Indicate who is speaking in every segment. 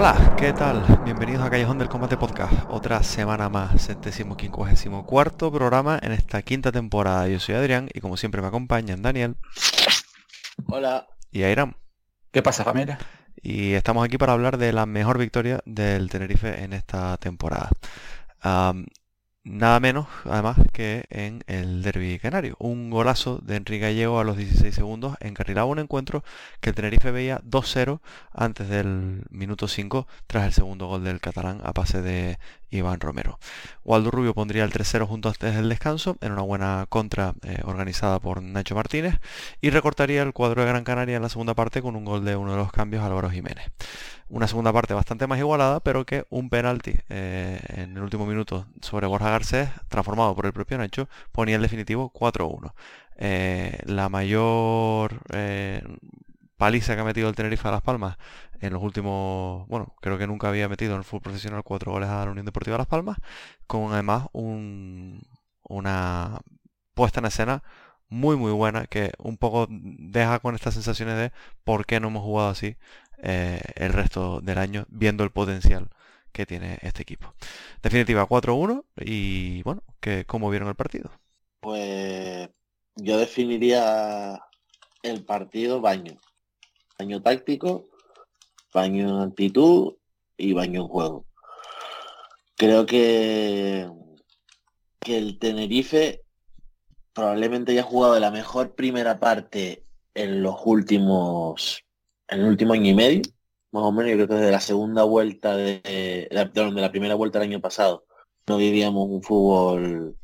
Speaker 1: Hola, ¿qué tal? Bienvenidos a Callejón del Combate Podcast. Otra semana más, centésimo quincuagésimo cuarto programa en esta quinta temporada. Yo soy Adrián y como siempre me acompañan Daniel.
Speaker 2: Hola.
Speaker 1: Y Airam.
Speaker 3: ¿Qué pasa, familia?
Speaker 1: Y estamos aquí para hablar de la mejor victoria del Tenerife en esta temporada. Nada menos, además, que en el derby canario. Un golazo de Enrique Gallego a los 16 segundos encarrilaba un encuentro que el Tenerife veía 2-0 antes del minuto 5 tras el segundo gol del catalán a pase de Iván Romero. Waldo Rubio pondría el 3-0 junto antes del descanso en una buena contra eh, organizada por Nacho Martínez y recortaría el cuadro de Gran Canaria en la segunda parte con un gol de uno de los cambios Álvaro Jiménez. Una segunda parte bastante más igualada, pero que un penalti eh, en el último minuto sobre Borja Garcés, transformado por el propio Nacho, ponía el definitivo 4-1. Eh, la mayor paliza que ha metido el Tenerife a Las Palmas en los últimos, bueno, creo que nunca había metido en el fútbol profesional cuatro goles a la Unión Deportiva Las Palmas, con además un, una puesta en escena muy muy buena que un poco deja con estas sensaciones de por qué no hemos jugado así eh, el resto del año viendo el potencial que tiene este equipo. Definitiva 4-1 y bueno, que ¿cómo vieron el partido?
Speaker 2: Pues yo definiría el partido baño. Baño táctico, baño en actitud y baño en juego. Creo que, que el Tenerife probablemente haya jugado la mejor primera parte en los últimos, en el último año y medio, más o menos, yo creo que desde la segunda vuelta de, la, de la primera vuelta del año pasado, no vivíamos un fútbol,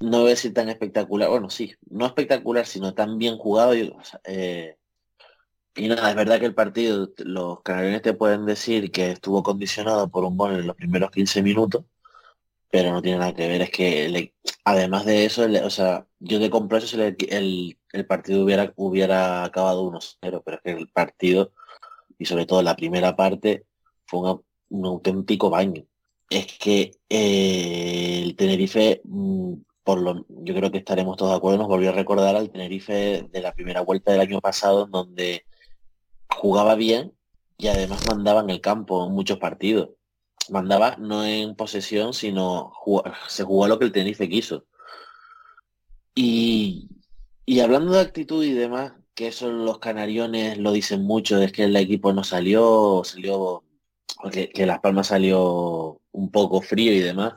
Speaker 2: no voy a decir tan espectacular, bueno, sí, no espectacular, sino tan bien jugado. Eh, y nada, es verdad que el partido, los canarios te pueden decir que estuvo condicionado por un gol en los primeros 15 minutos, pero no tiene nada que ver. Es que además de eso, o sea, yo te compro el, el, partido hubiera, hubiera acabado 1-0, pero es que el partido, y sobre todo la primera parte, fue un auténtico baño. Es que eh, el Tenerife, mm, por lo, yo creo que estaremos todos de acuerdo, nos volvió a recordar al Tenerife de la primera vuelta del año pasado, en donde jugaba bien y además mandaba en el campo en muchos partidos. Mandaba no en posesión, sino se jugó lo que el Tenerife quiso. Y, y hablando de actitud y demás, que eso los canariones lo dicen mucho, es que el equipo no salió, salió, que, que Las Palmas salió un poco frío y demás.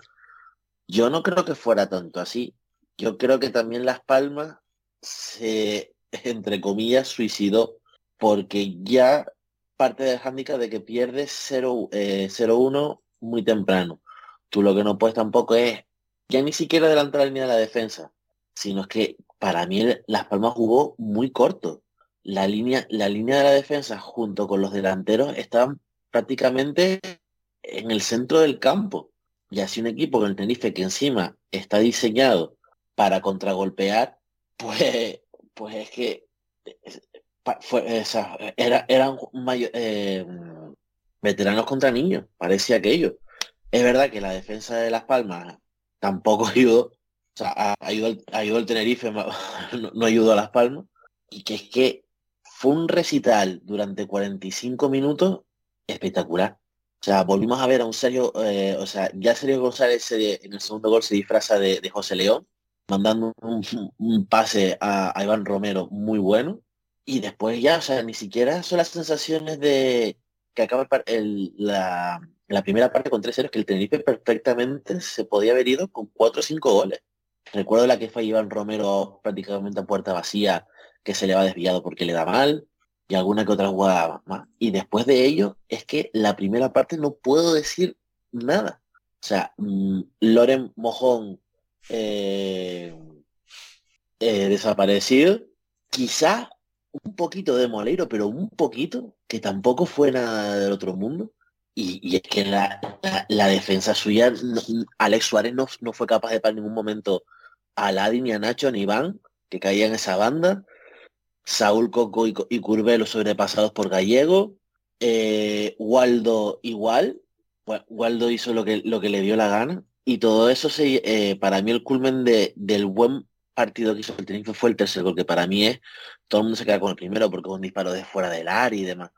Speaker 2: Yo no creo que fuera tanto así. Yo creo que también Las Palmas se, entre comillas, suicidó porque ya parte del hándicap de que pierdes 0-1 eh, muy temprano. Tú lo que no puedes tampoco es ya ni siquiera adelantar la línea de la defensa, sino es que para mí Las Palmas jugó muy corto. La línea, la línea de la defensa junto con los delanteros estaban prácticamente en el centro del campo. Y así un equipo con el Tenerife que encima está diseñado para contragolpear, pues, pues es que fue, era, eran eh, veteranos contra niños, parecía aquello. Es verdad que la defensa de Las Palmas tampoco ayudó, o sea, ayudó, ayudó el Tenerife, no, ayudó a Las Palmas, y que es que fue un recital durante 45 minutos espectacular. O sea, volvimos a ver a un Sergio, eh, o sea, ya Sergio González en el segundo gol se disfraza de, José León, mandando un, pase a, Iván Romero muy bueno. Y después ya, o sea, ni siquiera son las sensaciones de que acaba el, la, primera parte con 3-0, que el Tenerife perfectamente se podía haber ido con 4 o 5 goles. Recuerdo la que fue Iván Romero prácticamente a puerta vacía, que se le va desviado porque le da mal y alguna que otra jugada más. Y después de ello, es que la primera parte no puedo decir nada. O sea, mm, Loren Mojón eh, eh, desaparecido, quizá un poquito de Moleiro, pero un poquito, que tampoco fue nada del otro mundo. Y, es que la, la, defensa suya, Alex Suárez no, no, fue capaz de parar en ningún momento a Ladi, ni a Nacho, ni Iván, que caían en esa banda. Saúl Coco y, y Curvelo sobrepasados por Gallego, eh, Waldo igual, Waldo hizo lo que, lo que le dio la gana, y todo eso se, eh, para mí el culmen de, del buen partido que hizo el Tenerife fue el tercer gol, que para mí es, todo el mundo se queda con el primero porque es un disparo de fuera del área y demás,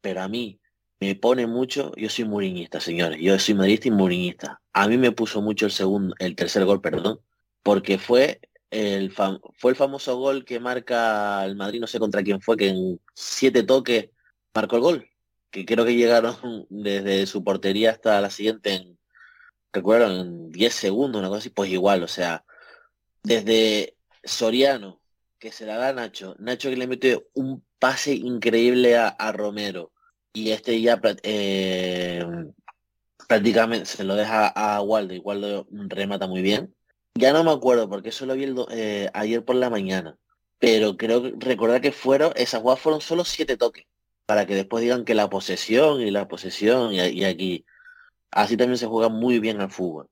Speaker 2: pero a mí me pone mucho, yo soy muriñista, señores, yo soy madridista y muriñista, a mí me puso mucho el segundo, el tercer gol, perdón, porque fue el, fue el famoso gol que marca el Madrid, no sé contra quién fue, que en siete toques marcó el gol. Que creo que llegaron desde su portería hasta la siguiente en, recuerdo, en 10 segundos, una cosa así, pues igual, o sea, desde Soriano, que se la da Nacho, Nacho que le mete un pase increíble a, Romero, y este ya eh, prácticamente se lo deja a Waldo, y Waldo remata muy bien ya no me acuerdo porque eso lo vi eh, ayer por la mañana. Pero creo recordar que fueron, esas jugadas fueron solo siete toques. Para que después digan que la posesión y la posesión y, aquí. Así también se juega muy bien al fútbol.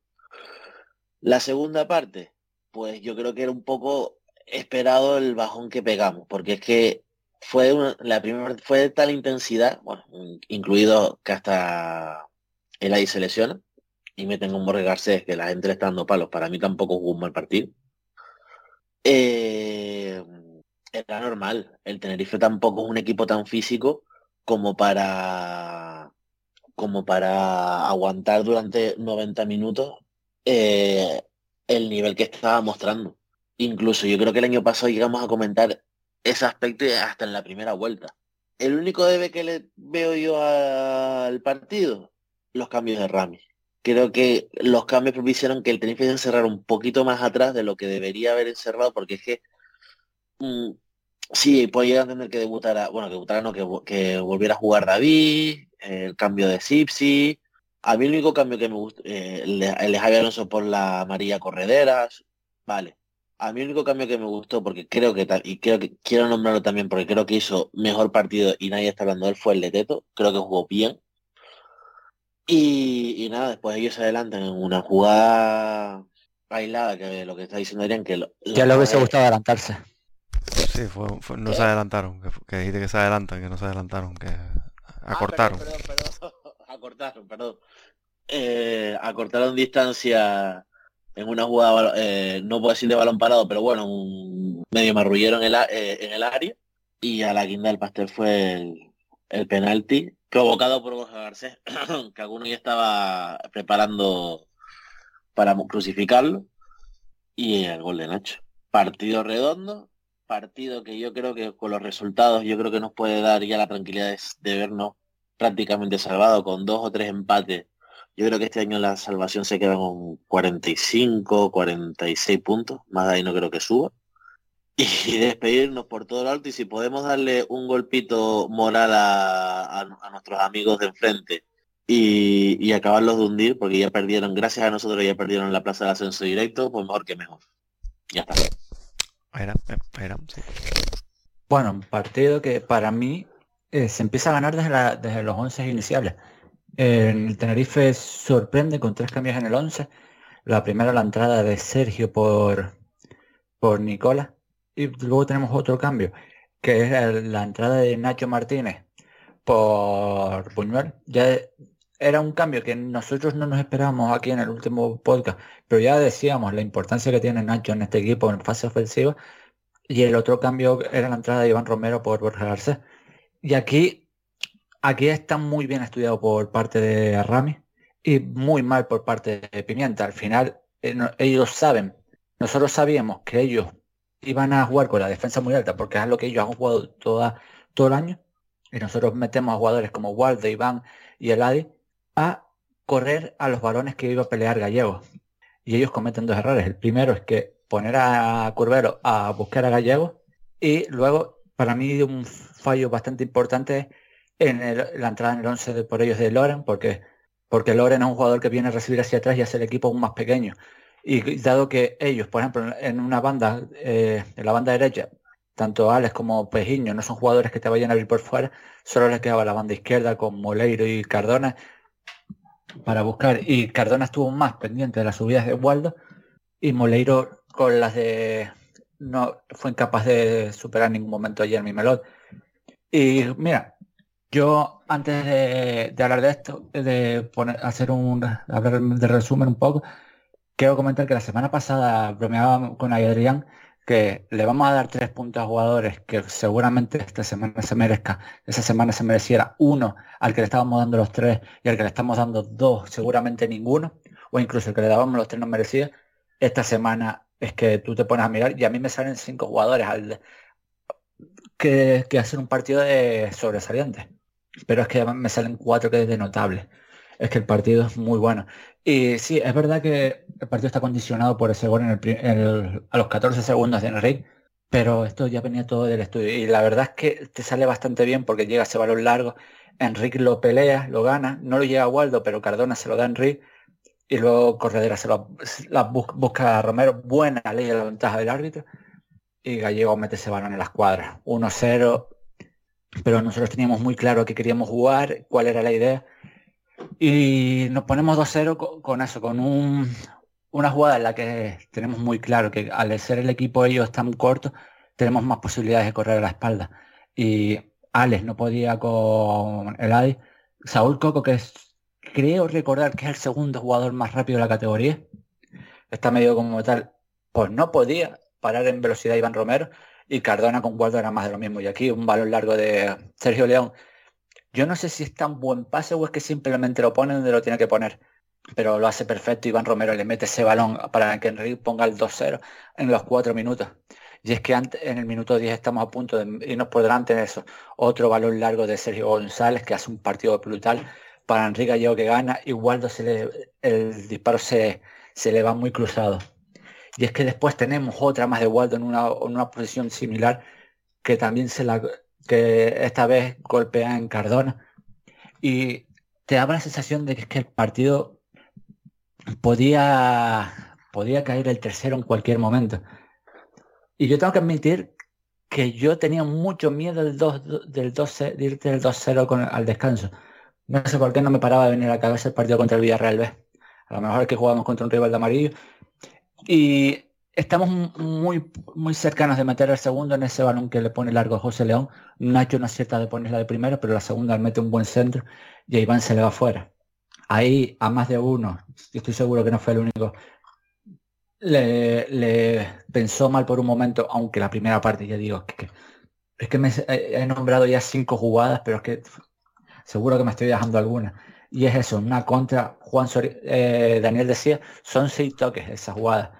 Speaker 2: La segunda parte, pues yo creo que era un poco esperado el bajón que pegamos, porque es que fue la primera fue de tal intensidad, bueno, incluido que hasta el ahí se lesiona, y meten un Borre Garcés que la gente le está dando palos, para mí tampoco jugó un mal partido. Eh, era normal. El Tenerife tampoco es un equipo tan físico como para como para aguantar durante 90 minutos eh, el nivel que estaba mostrando. Incluso yo creo que el año pasado llegamos a comentar ese aspecto hasta en la primera vuelta. El único debe que le veo yo al partido, los cambios de Rami creo que los cambios propiciaron que el Tenerife se encerrara un poquito más atrás de lo que debería haber encerrado, porque es que mm, sí, puede llegar a tener que debutar, bueno, que debutara no, que, volviera a jugar David, el cambio de Sipsi. A mí el único cambio que me gusta, eh, el, de, Javier Alonso por la María Correderas, vale. A mí el único cambio que me gustó, porque creo que, y creo que quiero nombrarlo también, porque creo que hizo mejor partido y nadie está hablando de él, fue el de Teto. Creo que jugó bien, y, nada, después ellos se adelantan en una jugada aislada, que lo que está diciendo Adrián, que lo,
Speaker 3: ya le hubiese gustado adelantarse.
Speaker 1: Sí, fue, no se adelantaron, que, dijiste que se adelantan, que no se adelantaron, que acortaron.
Speaker 2: Ah, perdón, perdón, acortaron, perdón. Eh, acortaron distancia en una jugada, eh, no puedo decir de balón parado, pero bueno, un medio marrullero en el, eh, en el área. Y a la guinda del pastel fue el, penalti provocado por Borja Garcés, que alguno ya estaba preparando para crucificarlo, y el gol de Nacho. Partido redondo, partido que yo creo que con los resultados yo creo que nos puede dar ya la tranquilidad de, vernos prácticamente salvado con dos o tres empates. Yo creo que este año la salvación se queda con 45, 46 puntos, más de ahí no creo que suba y despedirnos por todo lo alto y si podemos darle un golpito moral a, nuestros amigos de enfrente y, acabarlos de hundir porque ya perdieron, gracias a nosotros ya perdieron la plaza de ascenso directo, pues mejor que mejor. Ya está.
Speaker 3: Bueno, un partido que para mí eh, se empieza a ganar desde, desde los 11 iniciales. El Tenerife sorprende con tres cambios en el 11. La primera la entrada de Sergio por, por Nicola. Y luego tenemos otro cambio, que es la entrada de Nacho Martínez por Buñuel. Ya era un cambio que nosotros no nos esperábamos aquí en el último podcast, pero ya decíamos la importancia que tiene Nacho en este equipo en fase ofensiva. Y el otro cambio era la entrada de Iván Romero por Borja Garcés. Y aquí, aquí está muy bien estudiado por parte de Rami y muy mal por parte de Pimienta. Al final, eh, ellos saben, nosotros sabíamos que ellos iban a jugar con la defensa muy alta, porque es lo que ellos han jugado todo el año. Y nosotros metemos a jugadores como Walde, Iván y Eladi a correr a los balones que iba a pelear Gallego. Y ellos cometen dos errores. El primero es que poner a Curvero a buscar a Gallego y luego, para mí, un fallo bastante importante en la entrada en el 11 de, por ellos de Loren, porque, porque Loren es un jugador que viene a recibir hacia atrás y hace el equipo aún más pequeño. Y dado que ellos, por ejemplo, en una banda, eh, en la banda derecha, tanto Alex como Pejiño no son jugadores que te vayan a abrir por fuera, solo les quedaba la banda izquierda con Moleiro y Cardona para buscar. Y Cardona estuvo más pendiente de las subidas de Waldo y Moleiro con las de no fue incapaz de superar en ningún momento ayer mi melón. Y mira, yo antes de, hablar de esto, de poner, hacer un hablar de resumen un poco, quiero comentar que la semana pasada bromeaba con Adrián que le vamos a dar tres puntos a jugadores que seguramente esta semana se merezca, esa semana se mereciera uno al que le estábamos dando los tres y al que le estamos dando dos, seguramente ninguno, o incluso el que le dábamos los tres no merecía, esta semana es que tú te pones a mirar y a mí me salen cinco jugadores al, que, que hacen un partido de sobresaliente. Pero es que me salen cuatro que es de notable. Es que el partido es muy bueno. Y sí, es verdad que el partido está condicionado por ese gol en el, a los 14 segundos de Enrique, pero esto ya venía todo del estudio. Y la verdad es que te sale bastante bien porque llega ese balón largo, Enrique lo pelea, lo gana, no lo llega a Waldo, pero Cardona se lo da a Enrique y luego Corredera se lo la busca a Romero, buena ley de la ventaja del árbitro y Gallego mete ese balón en las cuadras, 1-0, pero nosotros teníamos muy claro que queríamos jugar, cuál era la idea y nos ponemos 2-0 con, eso, con un, una jugada en la que tenemos muy claro que al ser el equipo ellos tan cortos, tenemos más posibilidades de correr a la espalda. Y Alex no podía con el Adi. Saúl Coco, que es, creo recordar que es el segundo jugador más rápido de la categoría, está medio como tal, pues no podía parar en velocidad Iván Romero y Cardona con Guardo era más de lo mismo. Y aquí un balón largo de Sergio León yo no sé si es tan buen pase o es que simplemente lo pone donde lo tiene que poner. Pero lo hace perfecto. Iván Romero le mete ese balón para que Enrique ponga el 2-0 en los cuatro minutos. Y es que antes, en el minuto 10 estamos a punto de irnos por delante de eso. Otro balón largo de Sergio González que hace un partido brutal para Enrique Gallego que gana. Y Waldo se le, el disparo se, se le va muy cruzado. Y es que después tenemos otra más de Waldo en una, en una posición similar que también se la, que esta vez golpea en Cardona. Y te da la sensación de que es que el partido podía, podía caer el tercero en cualquier momento. Y yo tengo que admitir que yo tenía mucho miedo del 2 del 12, de irte del 2-0 al descanso. No sé por qué no me paraba de venir a la cabeza el partido contra el Villarreal B. A lo mejor es que jugamos contra un rival de amarillo. Y estamos muy, muy cercanos de meter el segundo en ese balón que le pone largo José León. Nacho no acierta de ponerla de primero, pero la segunda mete un buen centro y a Iván se le va afuera. Ahí a más de uno, estoy seguro que no fue el único, le, pensó mal por un momento, aunque la primera parte ya digo, que, es que me he nombrado ya cinco jugadas, pero es que seguro que me estoy dejando alguna. Y es eso, una contra, Juan eh, Daniel decía, son seis toques esa jugada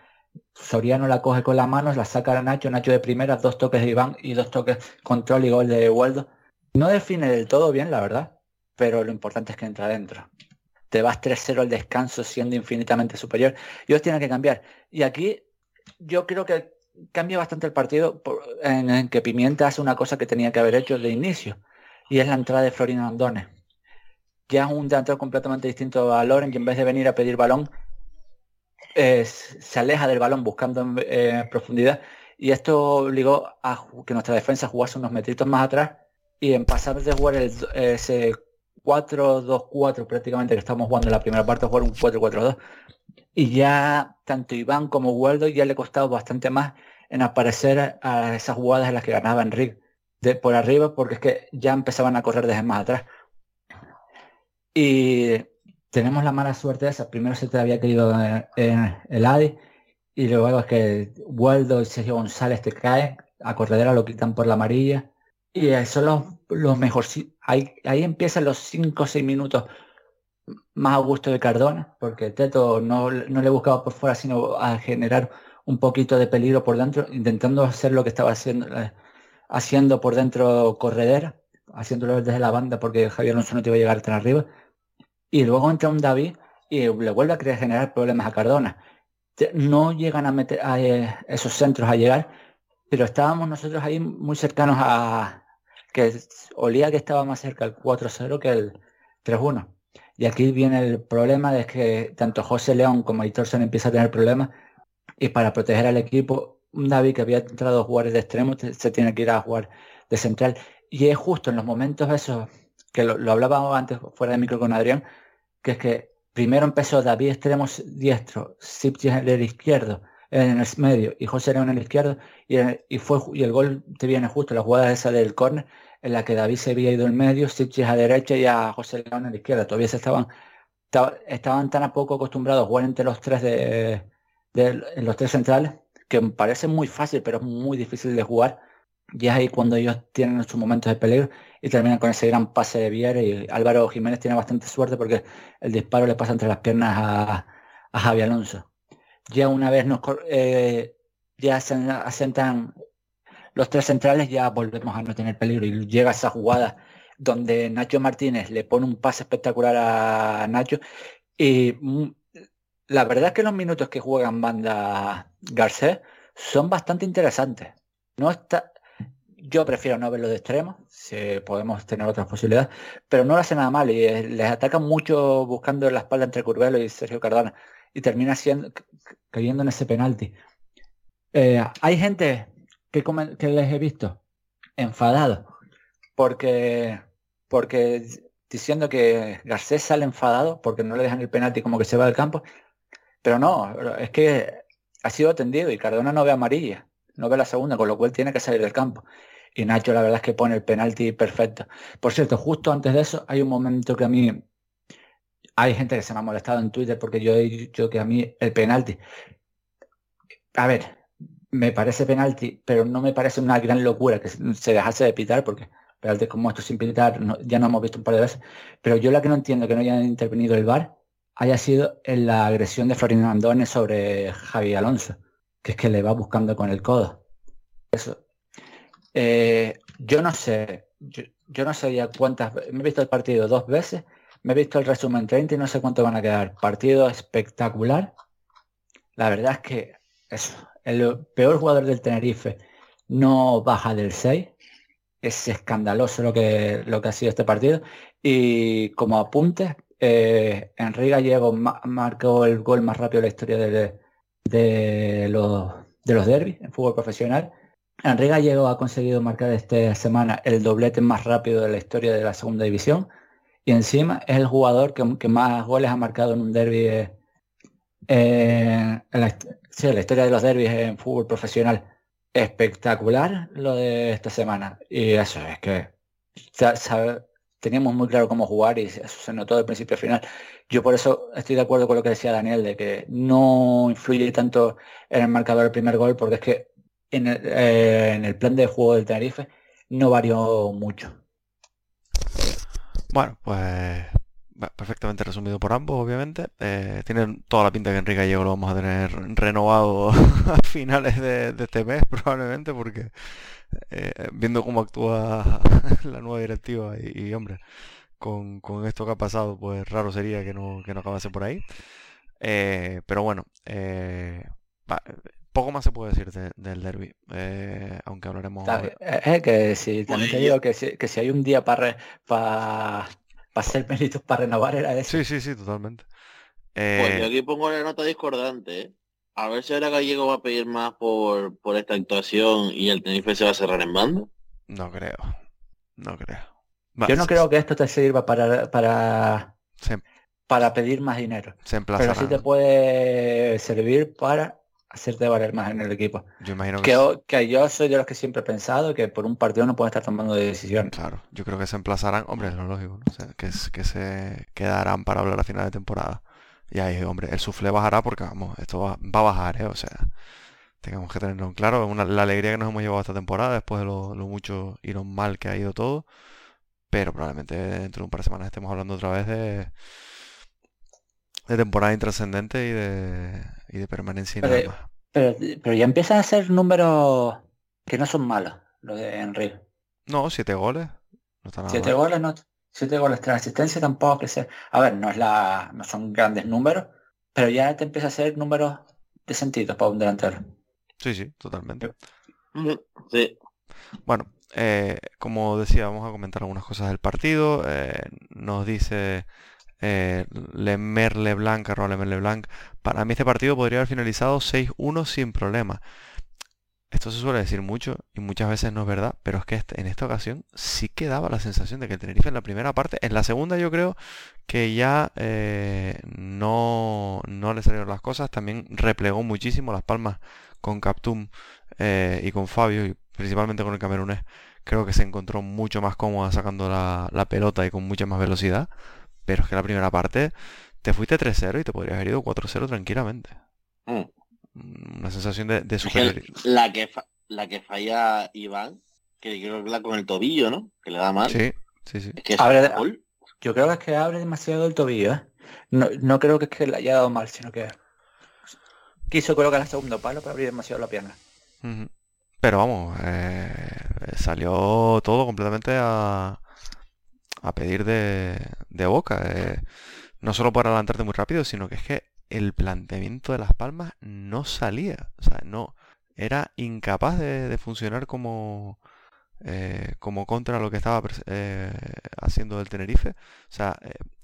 Speaker 3: Soriano la coge con las manos, la saca a Nacho, Nacho de primera, dos toques de Iván y dos toques control y gol de Waldo. No define del todo bien, la verdad, pero lo importante es que entra adentro. Te vas 3-0 al descanso siendo infinitamente superior. Y os tiene que cambiar. Y aquí yo creo que cambia bastante el partido en, que Pimienta hace una cosa que tenía que haber hecho de inicio. Y es la entrada de Florino Andone. Ya es un delantero completamente distinto a Loren y en vez de venir a pedir balón, se aleja del balón buscando en eh, profundidad Y esto obligó a que nuestra defensa jugase unos metritos más atrás y en pasar de jugar el, ese 4-2-4 prácticamente que estamos jugando en la primera parte, jugar un 4-4-2. Y ya tanto Iván como Waldo ya le costaba bastante más en aparecer a esas jugadas en las que ganaba Enrique de por arriba porque es que ya empezaban a correr desde más atrás. Y tenemos la mala suerte de esa. Primero se te había caído en, el ADI y luego es que Waldo y Sergio González te caen, a Corredera lo quitan por la amarilla. Y son los, los mejores. Ahí, ahí empiezan los 5 o 6 minutos más a gusto de Cardona, porque Teto no, no le buscaba por fuera, sino a generar un poquito de peligro por dentro, intentando hacer lo que estaba haciendo, eh, haciendo por dentro Corredera, haciéndolo desde la banda porque Javier Alonso no te iba a llegar tan arriba. Y luego entra un David y le vuelve a querer generar problemas a Cardona. No llegan a meter a eh, esos centros a llegar, pero estábamos nosotros ahí muy cercanos a que olía que estaba más cerca el 4-0 que el 3-1. Y aquí viene el problema de que tanto José León como Aitorson empieza a tener problemas y para proteger al equipo, un David que había entrado a jugar de extremo se tiene que ir a jugar de central. Y es justo en los momentos esos, que lo, hablábamos antes fuera de micro con Adrián, que es que primero empezó David extremo diestro, Sipchis en el izquierdo, en el medio y José León en el izquierdo y, fue y el gol te viene justo la jugada esa del córner en la que David se había ido en medio, Sipchis a derecha y a José León en la izquierda. Todavía se estaban, estaban tan a poco acostumbrados a jugar entre los tres de, los tres centrales que parece muy fácil pero es muy difícil de jugar. Y es ahí cuando ellos tienen sus momentos de peligro y terminan con ese gran pase de Viera y Álvaro Jiménez tiene bastante suerte porque el disparo le pasa entre las piernas a, a Javi Alonso. Ya una vez nos eh, ya se asentan los tres centrales, ya volvemos a no tener peligro y llega esa jugada donde Nacho Martínez le pone un pase espectacular a Nacho y mm, la verdad es que los minutos que juegan banda Garcés son bastante interesantes. No está, yo prefiero no verlo de extremo, si podemos tener otras posibilidades, pero no lo hace nada mal y les atacan mucho buscando la espalda entre Curvelo y Sergio Cardona y termina siendo, cayendo en ese penalti. Eh, hay gente que, que les he visto enfadado porque, porque diciendo que Garcés sale enfadado porque no le dejan el penalti como que se va del campo, pero no, es que ha sido atendido y Cardona no ve amarilla, no ve la segunda, con lo cual tiene que salir del campo. Y Nacho la verdad es que pone el penalti perfecto. Por cierto, justo antes de eso hay un momento que a mí hay gente que se me ha molestado en Twitter porque yo he dicho que a mí el penalti, a ver, me parece penalti, pero no me parece una gran locura que se dejase de pitar porque penalti como esto sin pitar ya no hemos visto un par de veces. Pero yo la que no entiendo que no haya intervenido el VAR haya sido en la agresión de Florino Andone sobre Javi Alonso, que es que le va buscando con el codo. Eso, eh, yo no sé, yo, no sé ya cuántas, me he visto el partido dos veces, me he visto el resumen 30 y no sé cuánto van a quedar. Partido espectacular. La verdad es que eso, el peor jugador del Tenerife no baja del 6. Es escandaloso lo que, lo que ha sido este partido. Y como apunte, eh, Enrique Gallego marcó el gol más rápido de la historia de, de los, de los derbis en fútbol profesional Enrique Gallego ha conseguido marcar esta semana el doblete más rápido de la historia de la segunda división y encima es el jugador que, más goles ha marcado en un derby eh, en, la, historia de los derbis en fútbol profesional. Espectacular lo de esta semana. Y eso es que teníamos muy claro cómo jugar y eso se notó de principio a final. Yo por eso estoy de acuerdo con lo que decía Daniel, de que no influye tanto en el marcador el primer gol, porque es que eh, en el, plan de juego del Tenerife no varió mucho.
Speaker 1: Bueno, pues perfectamente resumido por ambos, obviamente. Eh, tienen toda la pinta que Enrique Gallego lo vamos a tener renovado a finales de, este mes, probablemente, porque eh, viendo cómo actúa la nueva directiva y, hombre, con, esto que ha pasado, pues raro sería que no, que no acabase por ahí. pero bueno, poco más se puede decir del derby, eh, aunque hablaremos.
Speaker 3: Es que si también te digo que si, que si hay un día para para hacer méritos para renovar era eso.
Speaker 1: Sí, sí, sí, totalmente.
Speaker 2: Pues yo eh, aquí pongo la nota discordante. ¿eh? A ver si ahora Gallego va a pedir más por, por esta actuación y el Tenerife se va a cerrar en banda.
Speaker 1: No creo. No creo.
Speaker 3: Yo no creo que esto te sirva para, para, para pedir más dinero. pero sí te puede servir para hacerte valer más en el equipo.
Speaker 1: Yo imagino
Speaker 3: que, que, yo soy de los que siempre he pensado que por un partido no puede estar tomando decisiones.
Speaker 1: Claro, yo creo que se emplazarán, hombre, es lo lógico, ¿no? que, que se quedarán para hablar a final de temporada. Y ahí, hombre, el sufle bajará porque, vamos, esto va, a bajar, ¿eh? O sea, tenemos que tenerlo claro. Una, la alegría que nos hemos llevado esta temporada, después de lo, mucho y lo mal que ha ido todo. Pero probablemente dentro de un par de semanas estemos hablando otra vez de, de temporada intrascendente y de, y de permanencia
Speaker 3: pero, pero, ya empiezan a ser números que no son malos, lo de Henry.
Speaker 1: No, siete goles.
Speaker 3: No siete goles no, siete goles, tres asistencias tampoco que sea. A ver, no es la, no son grandes números, pero ya te empieza a ser números de sentido para un delantero.
Speaker 1: Sí, sí, totalmente.
Speaker 2: Sí.
Speaker 1: Bueno, eh, como decía, vamos a comentar algunas cosas del partido. Eh, nos dice eh, Lemer Leblanc, arroba Lemer Leblanc. Para mí este partido podría haber finalizado 6-1 sin problema. Esto se suele decir mucho y muchas veces no es verdad, pero es que este, en esta ocasión sí que daba la sensación de que el Tenerife en la primera parte, en la segunda yo creo que ya eh, no, no le salieron las cosas, también replegó muchísimo las palmas con Captum eh, y con Fabio, y principalmente con el camerunés, creo que se encontró mucho más cómoda sacando la, pelota y con mucha más velocidad, pero es que la primera parte te fuiste 3-0 y te podrías haber ido 4-0 tranquilamente. Mm. Una sensación de, de superioridad.
Speaker 2: La que, la que falla Iván, que creo que la con el tobillo, ¿no? Que le da mal.
Speaker 1: Sí, sí, sí.
Speaker 3: yo creo que es que abre demasiado el tobillo, ¿eh? No, no creo que es que le haya dado mal, sino que quiso colocar el segundo palo para abrir demasiado la pierna.
Speaker 1: Pero vamos, eh, salió todo completamente a, a pedir de, de boca. Eh, no solo por adelantarte muy rápido, sino que es que el planteamiento de las palmas no salía. O sea, no. Era incapaz de, funcionar como, eh, como contra lo que estaba haciendo el Tenerife. O sea,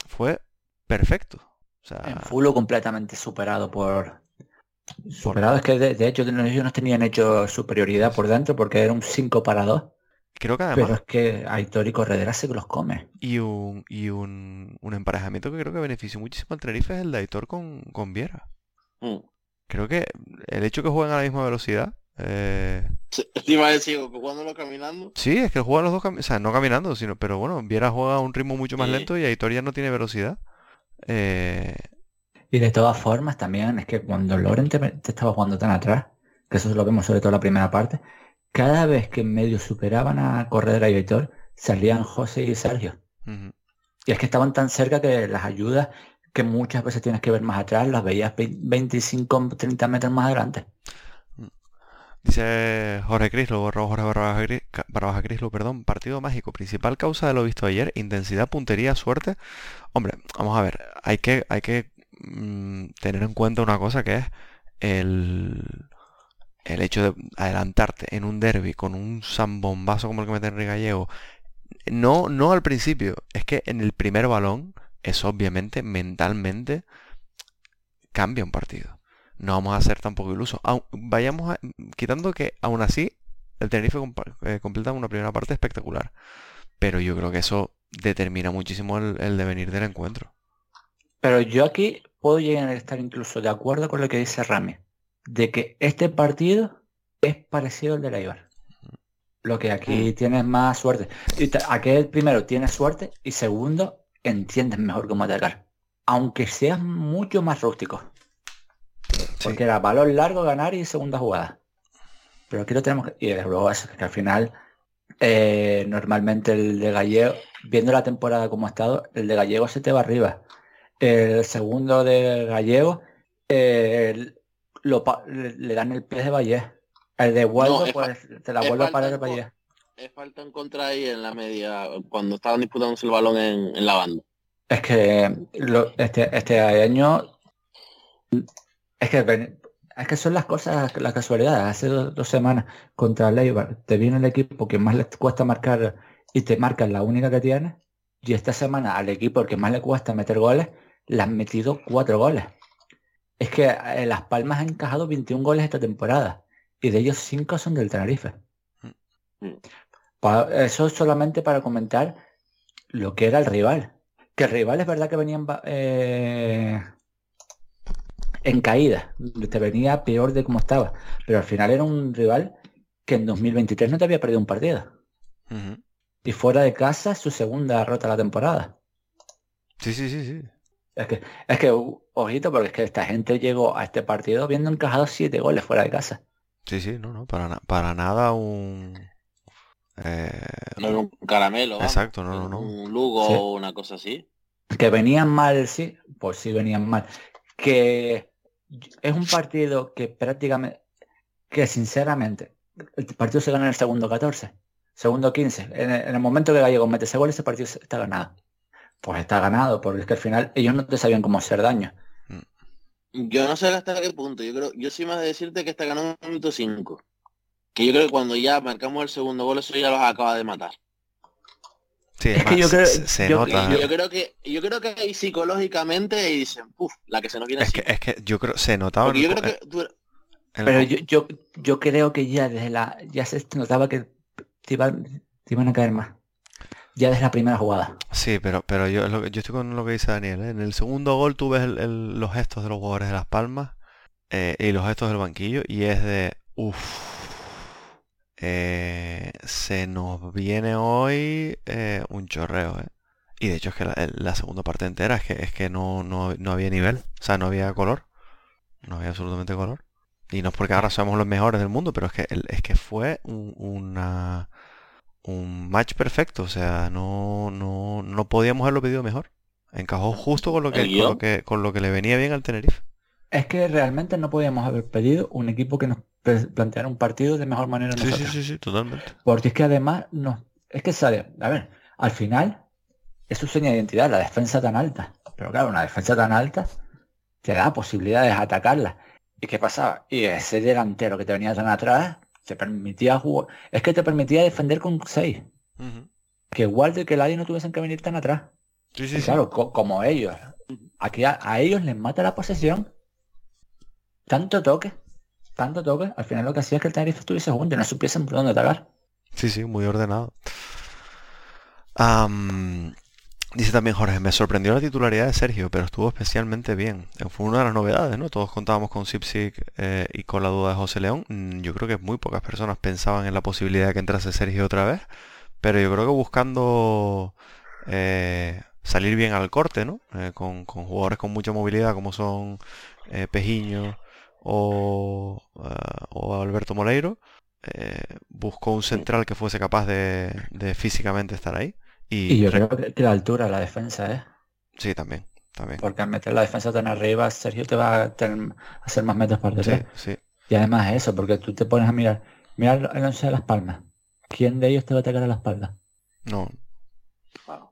Speaker 1: fue perfecto. O sea,
Speaker 3: en fulo completamente superado por, Superado es que de, hecho ellos no tenían hecho superioridad por dentro porque era un 5 para 2.
Speaker 1: Creo que además.
Speaker 3: Pero es que Aitor y Corredera se los come.
Speaker 1: Y un, y un, emparejamiento que creo que benefició muchísimo al Tenerife es el de Aitor con, con Viera. Mm. Creo que el hecho que jueguen a la misma velocidad. Eh...
Speaker 2: iba a decir, jugándolo caminando.
Speaker 1: Sí, es que juegan los dos, o sea, no caminando, sino, pero bueno, Viera juega a un ritmo mucho más lento y Aitor ya no tiene velocidad. Eh,
Speaker 3: y de todas formas, también es que cuando Loren te, estaba jugando tan atrás, que eso es lo vemos sobre todo en la primera parte, cada vez que en medio superaban a Corredera y Víctor, salían José y Sergio. Y es que estaban tan cerca que las ayudas que muchas veces tienes que ver más atrás, las veías 25, 30 metros más adelante.
Speaker 1: Dice Jorge Crislo, Jorge Barbaja Crislo, perdón, partido mágico, principal causa de lo visto ayer, intensidad, puntería, suerte. Hombre, vamos a ver, hay que, hay que Mm, tener en cuenta una cosa que es el, el hecho de adelantarte en un derby con un zambombazo como el que mete Enrique Gallego. No, no al principio, es que en el primer balón, eso obviamente mentalmente cambia un partido. No vamos a ser tampoco ilusos. vayamos quitando que aún así el Tenerife eh, completa una primera parte espectacular. Pero yo creo que eso determina muchísimo el devenir del encuentro.
Speaker 3: Pero yo aquí puedo llegar a estar incluso de acuerdo con lo que dice Rami, de que este partido es parecido al de la Ibar. Lo que aquí mm. tienes más suerte. Y aquel primero tienes suerte y segundo entiendes mejor cómo atacar. Aunque seas mucho más rústico. Porque era valor largo ganar y segunda jugada. Pero aquí lo tenemos que... Y luego eso, que al final eh, normalmente el de Gallego, viendo la temporada como ha estado, el de Gallego se te va arriba el segundo de Gallego le dan el pie de Valle. El de Huelva, pues te la vuelvo a parar el Valle.
Speaker 2: Es falta en contra ahí en la media, cuando estaban disputándose el balón en, la banda.
Speaker 3: Es que este, este año es que es que son las cosas, la casualidad. Hace dos, semanas contra Leibar te viene el equipo que más le cuesta marcar y te marcan la única que tienes. Y esta semana al equipo que más le cuesta meter goles le han metido cuatro goles. Es que eh, Las Palmas ha encajado 21 goles esta temporada y de ellos 5 son del Tenerife.
Speaker 2: Mm.
Speaker 3: Pa- Eso solamente para comentar lo que era el rival. Que el rival es verdad que venían eh, en caída, te venía peor de cómo estaba, pero al final era un rival que en 2023 no te había perdido un partido. Y fuera de casa, su segunda derrota de la temporada.
Speaker 1: Sí, sí, sí, sí.
Speaker 3: Es que, es que, u- ojito, porque es que esta gente llegó a este partido viendo encajado siete goles fuera de casa.
Speaker 1: Sí, sí, no, no, para, na- para nada un... eh,
Speaker 2: No era un caramelo. vamos.
Speaker 1: Exacto, no, no, no.
Speaker 2: Un Lugo
Speaker 3: Sí.
Speaker 2: o una cosa así.
Speaker 3: Que venían mal, sí, pues sí venían mal. Que es un partido que prácticamente, que sinceramente, el partido se gana en el segundo 14, segundo 15. En el, en el momento que Gallego mete ese gol, ese partido está ganado. Pues está ganado, porque es que al final ellos no te sabían cómo hacer daño.
Speaker 2: Yo no sé hasta qué punto. Yo creo, yo sí más de decirte que está ganando un minuto 5. Que yo creo que cuando ya marcamos el segundo gol, eso ya los acaba de matar.
Speaker 1: sí,
Speaker 3: Es que yo
Speaker 1: se-
Speaker 3: creo-
Speaker 1: se, se
Speaker 3: yo-
Speaker 1: nota.
Speaker 2: Yo creo que, yo creo que ahí psicológicamente y dicen, puf, la que se nos viene
Speaker 1: Es que, es que yo creo, se notaba
Speaker 2: Porque yo creo que tú-
Speaker 1: en el
Speaker 3: Pero yo, yo, yo creo que ya desde la, ya se notaba que te iban, te iban a caer más. Ya desde la primera jugada.
Speaker 1: Sí, pero, pero yo, yo estoy con lo que dice Daniel. ¿eh? En el segundo gol tú ves los gestos de los jugadores de Las Palmas eh, y los gestos del banquillo y es de, uff, se nos viene hoy eh, un chorreo. ¿eh? Y de hecho es que la, segunda parte entera es que, es que no, no, no había nivel, o sea, no había color, no había absolutamente color. Y no es porque ahora somos los mejores del mundo, pero es que, es que fue un- una un match perfecto, o sea, no, no, no podíamos haberlo pedido mejor. Encajó justo con lo que,
Speaker 2: ¿El
Speaker 1: con lo que, con lo que le venía bien al Tenerife.
Speaker 3: Es que realmente no podíamos haber pedido un equipo que nos planteara un partido de mejor manera
Speaker 1: Sí, sí, sí, sí, totalmente.
Speaker 3: Porque es que además no, es que sale, a ver, al final es su seña de identidad, la defensa tan alta. Pero claro, una defensa tan alta te da posibilidades de atacarla. ¿Y qué pasaba? Y ese delantero que te venía tan atrás te permitía jugar, es que te permitía defender con 6.
Speaker 1: Ujú.
Speaker 3: Que Waldo y que Ladi no tuviesen que venir tan atrás.
Speaker 1: Sí, sí, sí.
Speaker 3: claro, co- como ellos. Aquí a, a ellos les mata la posesión. Tanto toque, tanto toque. Al final lo que hacía es que el Tenerife estuviese junto y no supiesen por dónde atacar.
Speaker 1: Sí, sí, muy ordenado. Dice también Jorge, me sorprendió la titularidad de Sergio, pero estuvo especialmente bien. Eh, Fue una de las novedades, ¿no? Todos contábamos con Sipsic eh, y con la duda de José León. Mm, Yo creo que muy pocas personas pensaban en la posibilidad de que entrase Sergio otra vez, pero yo creo que buscando eh, salir bien al corte, ¿no? Eh, con, jugadores con mucha movilidad como son Pejiño o, Alberto Moleiro buscó un central que fuese capaz de físicamente estar ahí. Y,
Speaker 3: Y yo
Speaker 1: re-
Speaker 3: creo que, la altura, la defensa, ¿eh?
Speaker 1: Sí, también, también.
Speaker 3: Porque al meter la defensa tan arriba, Sergio te va a tener- a hacer más metros por
Speaker 1: Sí,
Speaker 3: detrás.
Speaker 1: sí.
Speaker 3: Y además eso, porque tú te pones a mirar, mira el once de las palmas. ¿Quién de ellos te va a atacar a la espalda?
Speaker 1: No.
Speaker 2: Wow.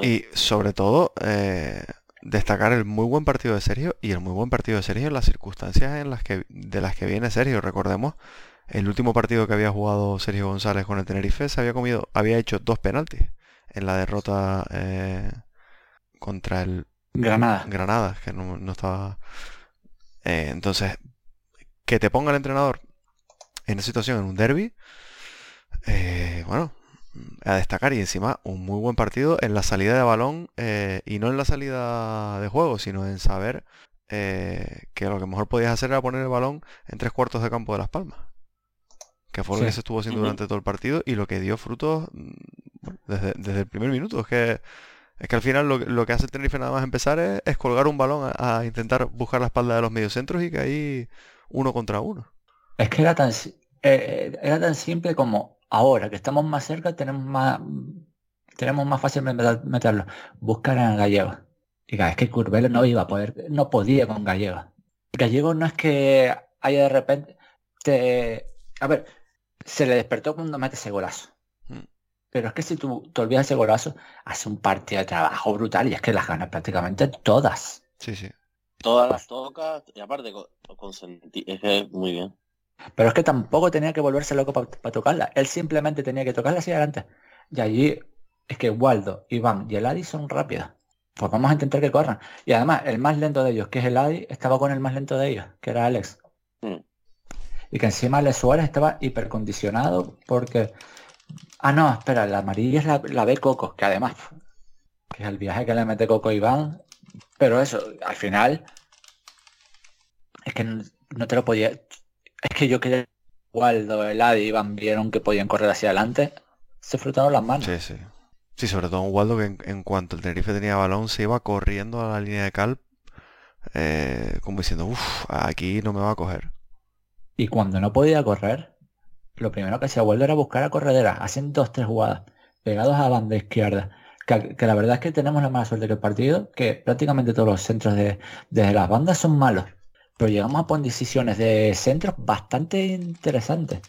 Speaker 1: Y sobre todo, eh, destacar el muy buen partido de Sergio y el muy buen partido de Sergio en las circunstancias en las que, de las que viene Sergio. Recordemos, el último partido que había jugado Sergio González con el Tenerife se había comido, había hecho dos penaltis en la derrota eh, contra el
Speaker 3: Granada.
Speaker 1: Granada, que no, no estaba. Eh, entonces, que te ponga el entrenador en esa situación, en un derby, eh, bueno, a destacar y encima un muy buen partido en la salida de balón eh, y no en la salida de juego, sino en saber eh, que lo que mejor podías hacer era poner el balón en tres cuartos de campo de Las Palmas. Que fue lo
Speaker 3: Sí.
Speaker 1: que se estuvo haciendo durante todo el partido y lo que dio frutos mm, bueno, desde, desde el primer minuto. Es que es que al final lo, que- lo que hace el Tenerife nada más empezar es, es colgar un balón a, a intentar buscar la espalda de los mediocentros y que ahí uno contra uno.
Speaker 3: Es que era tan, si- eh, era tan simple como ahora que estamos más cerca tenemos más tenemos más fácil meter- meterlo. Buscar a Gallego. Y claro, es que Curbelo no iba a poder, no podía con Gallego. Gallego no es que haya de repente te, a ver, se le despertó cuando mete ese golazo.
Speaker 1: Mm.
Speaker 3: Pero es que si tú te olvidas ese golazo, hace un partido de trabajo brutal y es que las ganas prácticamente todas.
Speaker 1: Sí, sí.
Speaker 2: Todas las tocas y aparte con, con senti- es que muy bien.
Speaker 3: Pero es que tampoco tenía que volverse loco para tocarla. Él simplemente tenía que tocarla hacia adelante. Y allí es que Waldo, Iván y el Adi son rápidas. pues vamos a intentar que corran. Y además, el más lento de ellos, que es el Adi, estaba con el más lento de ellos, que era Alex. Y que encima Alex Suárez estaba hipercondicionado porque... Ah, no, espera, la amarilla es la, la B Coco, que además, que es el viaje que le mete Coco a Iván. Pero eso, al final, es que no, te lo podía... Es que yo que Waldo, el Adi, Iván vieron que podían correr hacia adelante, se frotaron las manos.
Speaker 1: Sí, sí. Sí, sobre todo un Waldo que en, en cuanto el Tenerife tenía balón se iba corriendo a la línea de cal eh, como diciendo, uff, aquí no me va a coger.
Speaker 3: Y cuando no podía correr, lo primero que hacía Waldo era buscar a corredera, hacen dos, tres jugadas, pegados a banda izquierda. Que, la verdad es que tenemos la mala suerte que el partido, que prácticamente todos los centros de, desde las bandas son malos. Pero llegamos a poner decisiones de centros bastante interesantes.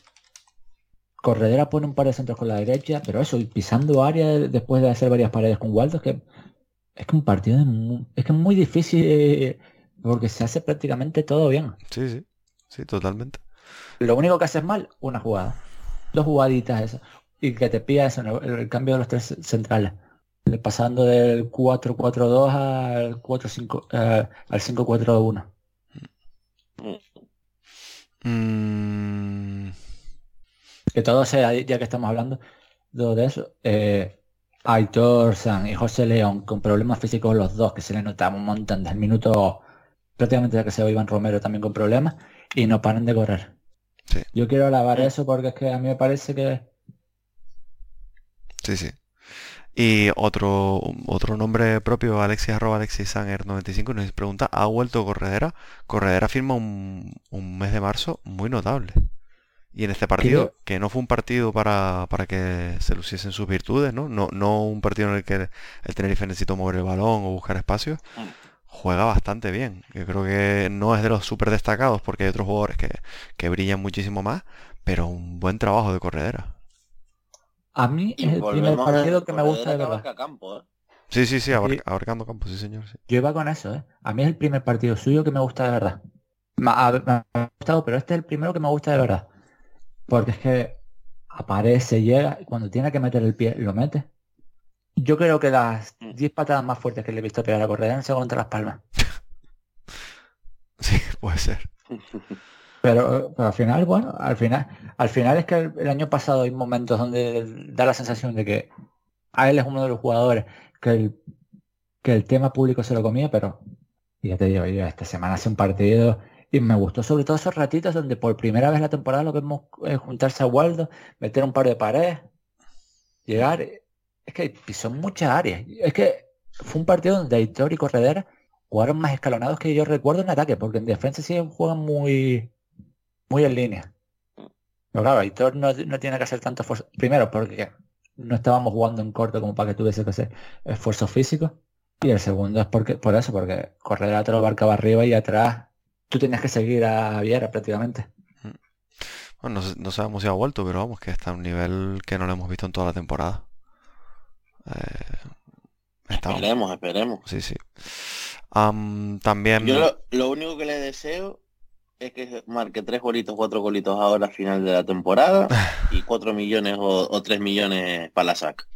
Speaker 3: Corredera pone un par de centros con la derecha, pero eso, y pisando área después de hacer varias paredes con Waldo, es que es que un partido es que es muy difícil eh, porque se hace prácticamente todo bien.
Speaker 1: Sí, sí, sí, totalmente.
Speaker 3: Lo único que haces mal, una jugada. Dos jugaditas esas. Y que te pilla eso, el, el cambio de los tres centrales. Le- Pasando del 4-4-2 al 4-5, eh, al 5-4-1.
Speaker 1: Mm,
Speaker 3: Que todo sea, ya que estamos hablando de eso, eh, Aitor San y José León con problemas físicos los dos, que se le notaba un montón desde el minuto prácticamente ya que se va Iván Romero también con problemas, y no paran de correr.
Speaker 1: Sí.
Speaker 3: Yo quiero alabar eso porque es que a mí me parece que
Speaker 1: sí, sí. Y otro, otro nombre propio, Alexis arroba Alexis Sanger 95, nos pregunta, ¿ha vuelto Corredera? Corredera firma un, un mes de marzo muy notable. Y en este partido, que no fue un partido para, para que se luciesen sus virtudes, ¿no? No, no un partido en el que el Tenerife necesitó mover el balón o buscar espacios,
Speaker 2: Mm.
Speaker 1: Juega bastante bien. Yo creo que no es de los súper destacados porque hay otros jugadores que, que brillan muchísimo más, pero un buen trabajo de Corredera.
Speaker 3: a mí es el primer partido que me gusta de
Speaker 2: que
Speaker 3: verdad.
Speaker 2: campo, ¿eh?
Speaker 1: Sí, sí, sí, abar-
Speaker 3: Sí.
Speaker 1: abarcando campo, sí señor. sí.
Speaker 3: Yo iba con eso, ¿eh? A mí es el primer partido suyo que me gusta de verdad. Me ha, me ha gustado, pero este es el primero que me gusta de verdad. Porque es que aparece, llega, y cuando tiene que meter el pie, lo mete. Yo creo que las
Speaker 2: Mm.
Speaker 3: 10 patadas más fuertes que le he visto pegar a correr han sido contra las palmas.
Speaker 1: Sí, puede ser.
Speaker 3: Pero, pero al final, bueno, al final, al final es que el, el año pasado hay momentos donde da la sensación de que a él es uno de los jugadores que el, que el tema público se lo comía, pero ya te digo, yo esta semana hace un partido y me gustó sobre todo esos ratitos donde por primera vez en la temporada lo vemos eh, juntarse a Waldo, meter un par de paredes, llegar. Es que pisó muchas áreas. Es que fue un partido donde Aitor y Corredera jugaron más escalonados que yo recuerdo en ataque, porque en defensa sí juegan muy muy en línea. Pero claro, Aitor no, no tiene que hacer tanto esfuerzo. Primero, porque no estábamos jugando en corto como para que tuviese que hacer esfuerzo físico. Y el segundo es porque por eso, porque correr te lo barcaba arriba y atrás tú tenías que seguir a Viera prácticamente.
Speaker 1: Bueno, no, sé- no sabemos si ha vuelto, pero vamos, que está a un nivel que no lo hemos visto en toda la temporada. Eh,
Speaker 2: Esperemos, esperemos.
Speaker 1: sí, sí. Am, también...
Speaker 2: Yo lo, lo único que le deseo es que marque tres golitos, cuatro golitos ahora al final de la temporada y cuatro millones o, o tres millones para la SAC.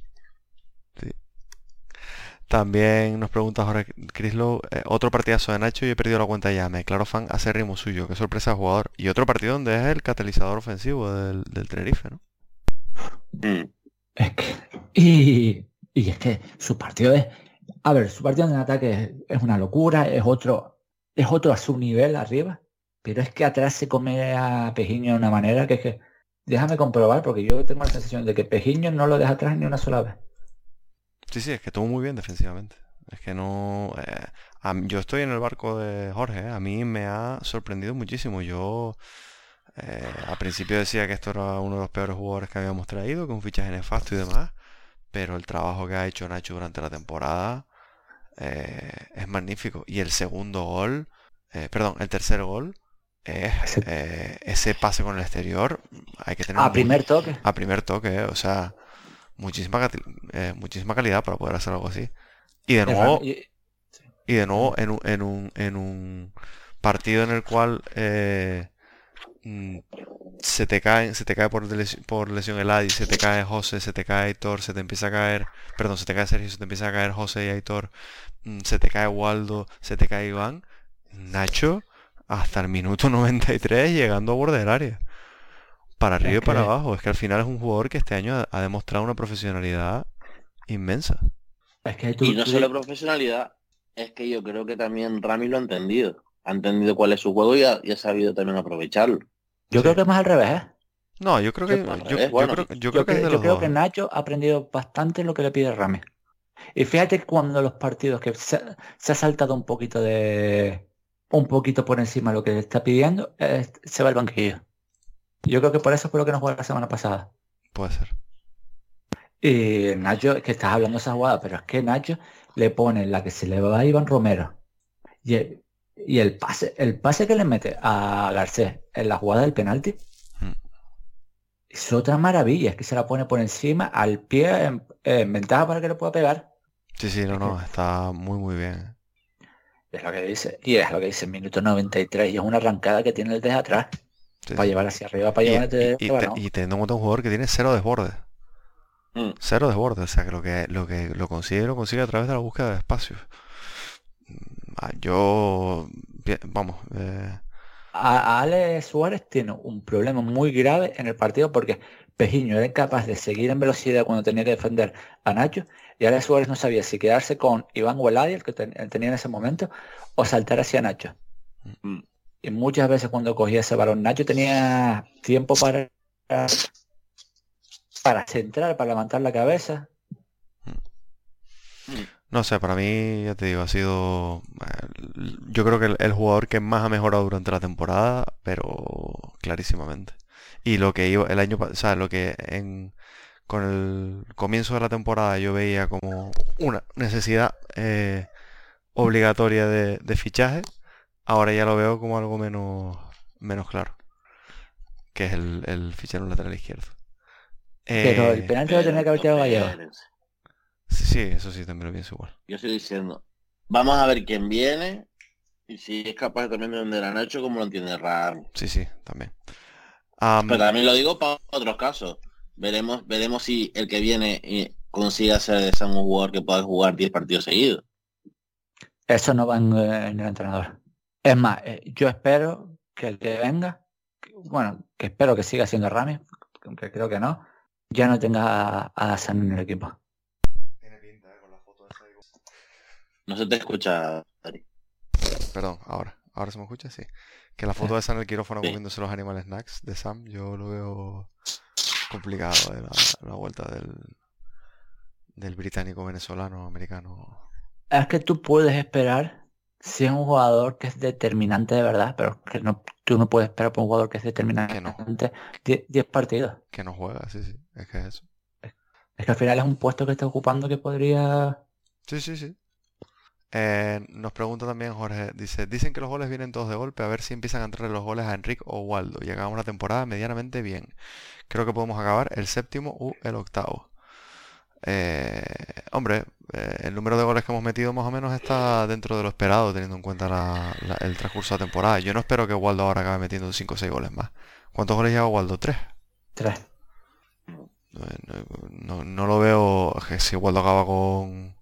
Speaker 1: También nos pregunta Jorge Crislow, eh, otro partidazo de Nacho y he perdido la cuenta ya. Me declaro fan acérrimo suyo, qué sorpresa de jugador. Y otro partido donde es el catalizador ofensivo del, del Tenerife, ¿no?
Speaker 2: Mm.
Speaker 3: Es que, y, y es que su partido es. A ver, su partido en ataque es, una locura, es otro, es otro a su nivel arriba, pero es que atrás se come a Pejiño de una manera que es que. Déjame comprobar, porque yo tengo la sensación de que Pejiño no lo deja atrás ni una sola vez.
Speaker 1: Sí, sí, es que estuvo muy bien defensivamente. Es que no... eh, yo estoy en el barco de Jorge, ¿eh? A mí me ha sorprendido muchísimo. Yo eh, al principio decía que esto era uno de los peores jugadores que habíamos traído, un fichaje nefasto y demás. Pero el trabajo que ha hecho Nacho durante la temporada eh, es magnífico. Y el segundo gol, eh, perdón, el tercer gol, es
Speaker 3: Ese-
Speaker 1: eh, ese pase con el exterior. Hay que tener
Speaker 3: A
Speaker 1: muy-
Speaker 3: primer toque.
Speaker 1: a primer toque, o sea, muchísima, muchísima calidad para poder hacer algo así. Y de nuevo,
Speaker 3: Y-
Speaker 1: y de nuevo en un, en un, en un partido en el cual mm, se te cae, se te cae por, lesión, por lesión el Adi, se te cae José, se te cae Aitor, se te empieza a caer, perdón, se te cae Sergio, se te empieza a caer José y Aitor, mm, se te cae Waldo, se te cae Iván, Nacho, hasta el minuto 93 llegando a borde del área. Para arriba y para abajo. Es que al final es un jugador que este año ha, demostrado una profesionalidad inmensa.
Speaker 2: y no solo profesionalidad, es que yo creo que también Rami lo ha entendido. Ha entendido cuál es su juego y ha, sabido también aprovecharlo.
Speaker 3: Yo creo que es más al revés, ¿eh?
Speaker 1: No, yo creo que
Speaker 3: yo, creo, que Nacho ha aprendido bastante lo que le pide Rami. Y fíjate que cuando los partidos que se, ha saltado un poquito de un poquito por encima de lo que le está pidiendo, se va al banquillo. Yo creo que por eso fue lo que nos jugó la semana pasada.
Speaker 1: Puede ser.
Speaker 3: Y Nacho, es que estás hablando de esa jugada, pero es que Nacho le pone la que se le va a Iván Romero. Y y el pase, el pase que le mete a Garcés en la jugada del penalti hmm. es otra maravilla, es que se la pone por encima al pie en, ventaja para que le pueda pegar.
Speaker 1: Sí, sí, no, no, está muy muy bien.
Speaker 3: Es lo que dice, y es lo que dice minuto 93, y es una arrancada que tiene el de atrás. Para llevar hacia arriba, para llevar
Speaker 1: y, y, teniendo en cuenta un jugador que tiene cero desborde. Mm. Cero desborde, o sea que lo que lo que lo consigue lo consigue a través de la búsqueda de espacios. Mm, ah, yo vamos. Eh...
Speaker 3: A, Ale Suárez tiene un problema muy grave en el partido porque Pejiño era incapaz de seguir en velocidad cuando tenía que defender a Nacho y Ale Suárez no sabía si quedarse con Iván Weladi, el que tenía en ese momento, o saltar hacia Nacho. Mm y muchas veces cuando cogía ese balón, Nacho tenía tiempo para para centrar, para levantar la cabeza.
Speaker 1: No sé, para mí, ya te digo, ha sido. Eh, yo creo que el, jugador que más ha mejorado durante la temporada, pero clarísimamente. Y lo que iba el año pasado, sea, lo que en, con el comienzo de la temporada yo veía como una necesidad eh, obligatoria de, de fichaje, Ahora ya lo veo como algo menos, menos claro. Que es el, el fichero lateral izquierdo.
Speaker 3: Pero el eh, penalti lo tenía que haber tirado Gallego.
Speaker 1: Sí, sí, eso sí también lo pienso igual.
Speaker 2: Yo estoy diciendo, vamos a ver quién viene y si es capaz también de vender a Nacho como lo entiende Ram.
Speaker 1: Sí, sí, también.
Speaker 2: Pero también lo digo para otros casos. Veremos, veremos si el que viene eh, consigue hacer de un jugador que pueda jugar 10 partidos seguidos.
Speaker 3: Eso no va en el entrenador. Es más, eh, yo espero que el que venga, bueno, que espero que siga siendo Rami, aunque creo que no, ya no tenga a, San en el equipo.
Speaker 2: No se te escucha, Dari.
Speaker 1: Perdón, ahora. Ahora se me escucha, sí. Que la foto de Sam en el quirófano comiéndose los animales snacks de Sam, yo lo veo complicado de eh, la, vuelta del, del británico venezolano americano.
Speaker 3: Es que tú puedes esperar si es un jugador que es determinante de verdad, pero que no, tú no puedes esperar por un jugador que es determinante no. 10 partidos.
Speaker 1: Que no juega, sí, sí, es que es eso.
Speaker 3: Es, que al final es un puesto que está ocupando que podría...
Speaker 1: Sí, sí, sí. Eh, nos pregunta también Jorge, dice, dicen que los goles vienen todos de golpe, a ver si empiezan a entrar los goles a Enrique o Waldo. Llegamos a una temporada medianamente bien. Creo que podemos acabar el séptimo u el octavo. Eh, hombre, eh, el número de goles que hemos metido más o menos está dentro de lo esperado, teniendo en cuenta el transcurso de la temporada. Yo no espero que Waldo ahora acabe metiendo 5 o 6 goles más. ¿Cuántos goles lleva Waldo? ¿3?
Speaker 3: 3.
Speaker 1: No, lo veo. Si Waldo acaba con.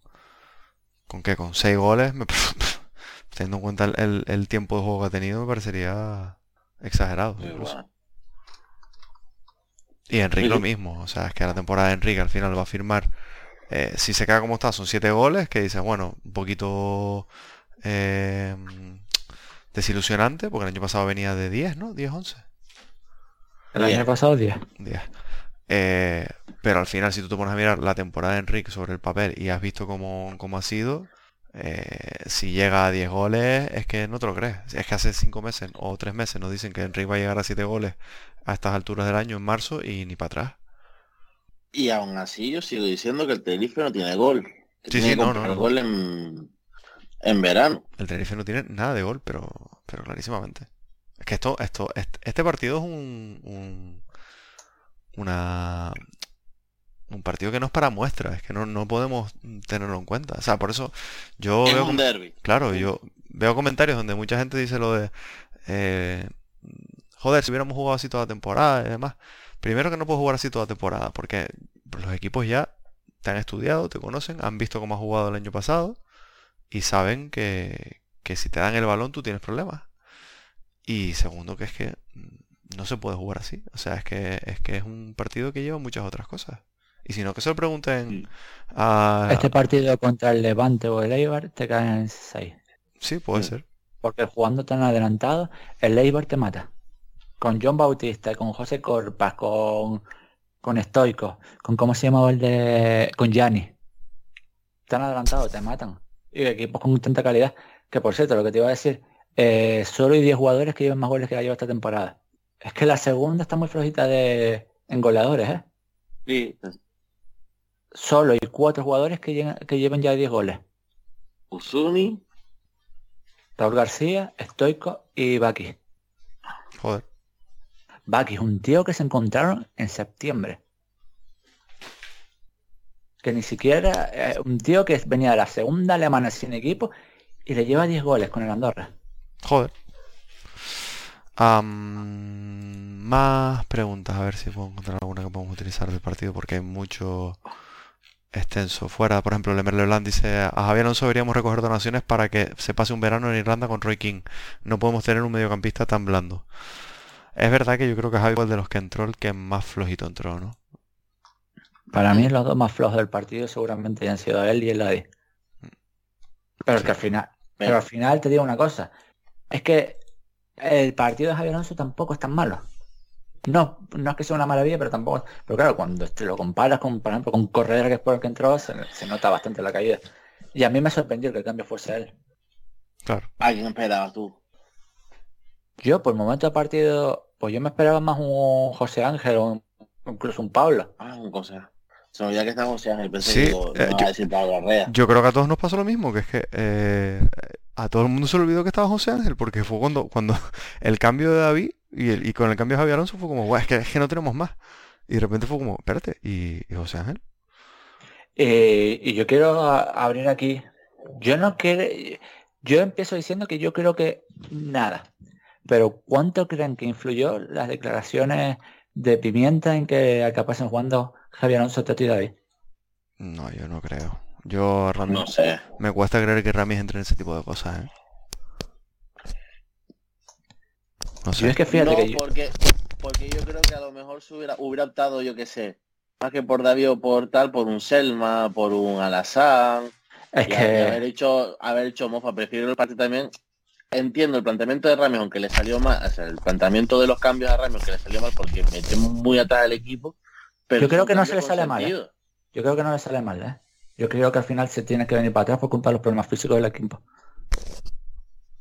Speaker 1: ¿Con qué? Con 6 goles. teniendo en cuenta el, tiempo de juego que ha tenido, me parecería exagerado. Y Enrique lo mismo. O sea, es que la temporada de Enrique al final va a firmar eh, si se queda como está, son 7 goles, que dices, bueno, un poquito eh, desilusionante, porque el año pasado venía de 10, ¿no? 10, 11.
Speaker 3: El año pasado 10.
Speaker 1: 10. Eh, pero al final, si tú te pones a mirar la temporada de Enrique sobre el papel y has visto cómo, cómo ha sido, si llega a 10 goles, es que no te lo crees. Es que hace 5 meses o 3 meses nos dicen que Enrique va a llegar a 7 goles a estas alturas del año en marzo y ni para atrás.
Speaker 2: Y aún así yo sigo diciendo que el Tenerife no tiene gol.
Speaker 1: sí, sí, no, no,
Speaker 2: gol en, en verano.
Speaker 1: El Tenerife no tiene nada de gol, pero, pero clarísimamente. Es que esto, esto, este, partido es un, un, una, un partido que no es para muestra, es que no, no podemos tenerlo en cuenta. O sea, por eso yo
Speaker 2: es
Speaker 1: veo...
Speaker 2: Un derby.
Speaker 1: Claro, yo veo comentarios donde mucha gente dice lo de... Eh, joder, si hubiéramos jugado así toda la temporada y demás. Primero que no puedo jugar así toda temporada, porque los equipos ya te han estudiado, te conocen, han visto cómo has jugado el año pasado y saben que, que si te dan el balón tú tienes problemas. Y segundo que es que no se puede jugar así. O sea, es que es que es un partido que lleva muchas otras cosas. Y si no, que se lo pregunten a...
Speaker 3: Este partido contra el Levante o el Eibar te caen 6.
Speaker 1: Sí, puede
Speaker 2: Sí.
Speaker 1: ser.
Speaker 3: Porque jugando tan adelantado, el Eibar te mata. Con John Bautista, con José Corpas, con, con Stoico, con cómo se llamaba el de. con Gianni. Tan adelantados, te matan. Y equipos con tanta calidad. Que por cierto, lo que te iba a decir, eh, solo hay 10 jugadores que llevan más goles que la lleva esta temporada. Es que la segunda está muy flojita de en goleadores, ¿eh?
Speaker 2: Sí,
Speaker 3: Solo hay cuatro jugadores que, llegan- que lleven ya 10 goles.
Speaker 2: Usuni,
Speaker 3: Raúl García, Stoico y Baki.
Speaker 1: Joder.
Speaker 3: Baki es un tío que se encontraron en septiembre. Que ni siquiera, eh, un tío que venía de la segunda alemana sin equipo y le lleva 10 goles con el Andorra.
Speaker 1: Joder. Más preguntas, a ver si puedo encontrar alguna que podemos utilizar del partido, porque hay mucho extenso. Fuera, por ejemplo, Lemer Leblanc dice, a Javier Alonso deberíamos recoger donaciones para que se pase un verano en Irlanda con Roy King. No podemos tener un mediocampista tan blando. Es verdad que yo creo que Javi fue el de los que entró el que más flojito entró, ¿no?
Speaker 3: Para mí los dos más flojos del partido seguramente han sido él y el Adi. Pero es que al final, pero al final te digo una cosa. Es que el partido de Javier Alonso tampoco es tan malo. No, no es que sea una maravilla, pero tampoco. Pero claro, cuando te lo comparas con, por ejemplo, con Corredera, que es por el que entró, se, se nota bastante la caída. Y a mí me sorprendió que el cambio fuese él.
Speaker 1: Claro.
Speaker 2: ¿a quién esperabas tú?
Speaker 3: Yo, por el momento de partido, pues yo me esperaba más un José Ángel o un- incluso un Pablo.
Speaker 2: Ah, un cosa. Se me olvidaba que estaba José Ángel, pensé
Speaker 1: Sí,
Speaker 2: que digo,
Speaker 1: eh,
Speaker 2: no va
Speaker 1: yo-
Speaker 2: a decir Pablo Arrea.
Speaker 1: Yo creo que a todos nos pasó lo mismo, que es que eh, a todo el mundo se le olvidó que estaba José Ángel, porque fue cuando, cuando el cambio de David y, el- y con el cambio de Javier Alonso fue como, "Guau, es que, es que no tenemos más. Y de repente fue como, espérate, ¿y, y José Ángel?
Speaker 3: Eh, y yo quiero a- abrir aquí. Yo no quiero. Yo empiezo diciendo que yo creo que nada. Pero ¿cuánto creen que influyó las declaraciones de Pimienta en que acabasen jugando Javier Alonso, Teto y David?
Speaker 1: No, yo no creo. Yo, Rami,
Speaker 2: No sé.
Speaker 1: me cuesta creer que Ramis entre en ese tipo de cosas, ¿eh? No
Speaker 3: Yo
Speaker 1: sé.
Speaker 3: es que fíjate
Speaker 2: no,
Speaker 3: que yo-
Speaker 2: porque, porque yo creo que a lo mejor se hubiera, hubiera optado, yo qué sé, más que por David o por tal, por un Selma, por un Alazán,
Speaker 3: es
Speaker 2: y haber
Speaker 3: que
Speaker 2: hecho, haber hecho mofa. Prefiero el partido también. Entiendo el planteamiento de Ramos, aunque le salió mal, o sea, el planteamiento de los cambios a Ramos que le salió mal porque metió muy atrás el equipo. Pero
Speaker 3: Yo creo que no se le sale mal, ¿eh? yo creo que no le sale mal, ¿eh? Yo creo que al final se tiene que venir para atrás por culpa de los problemas físicos del equipo.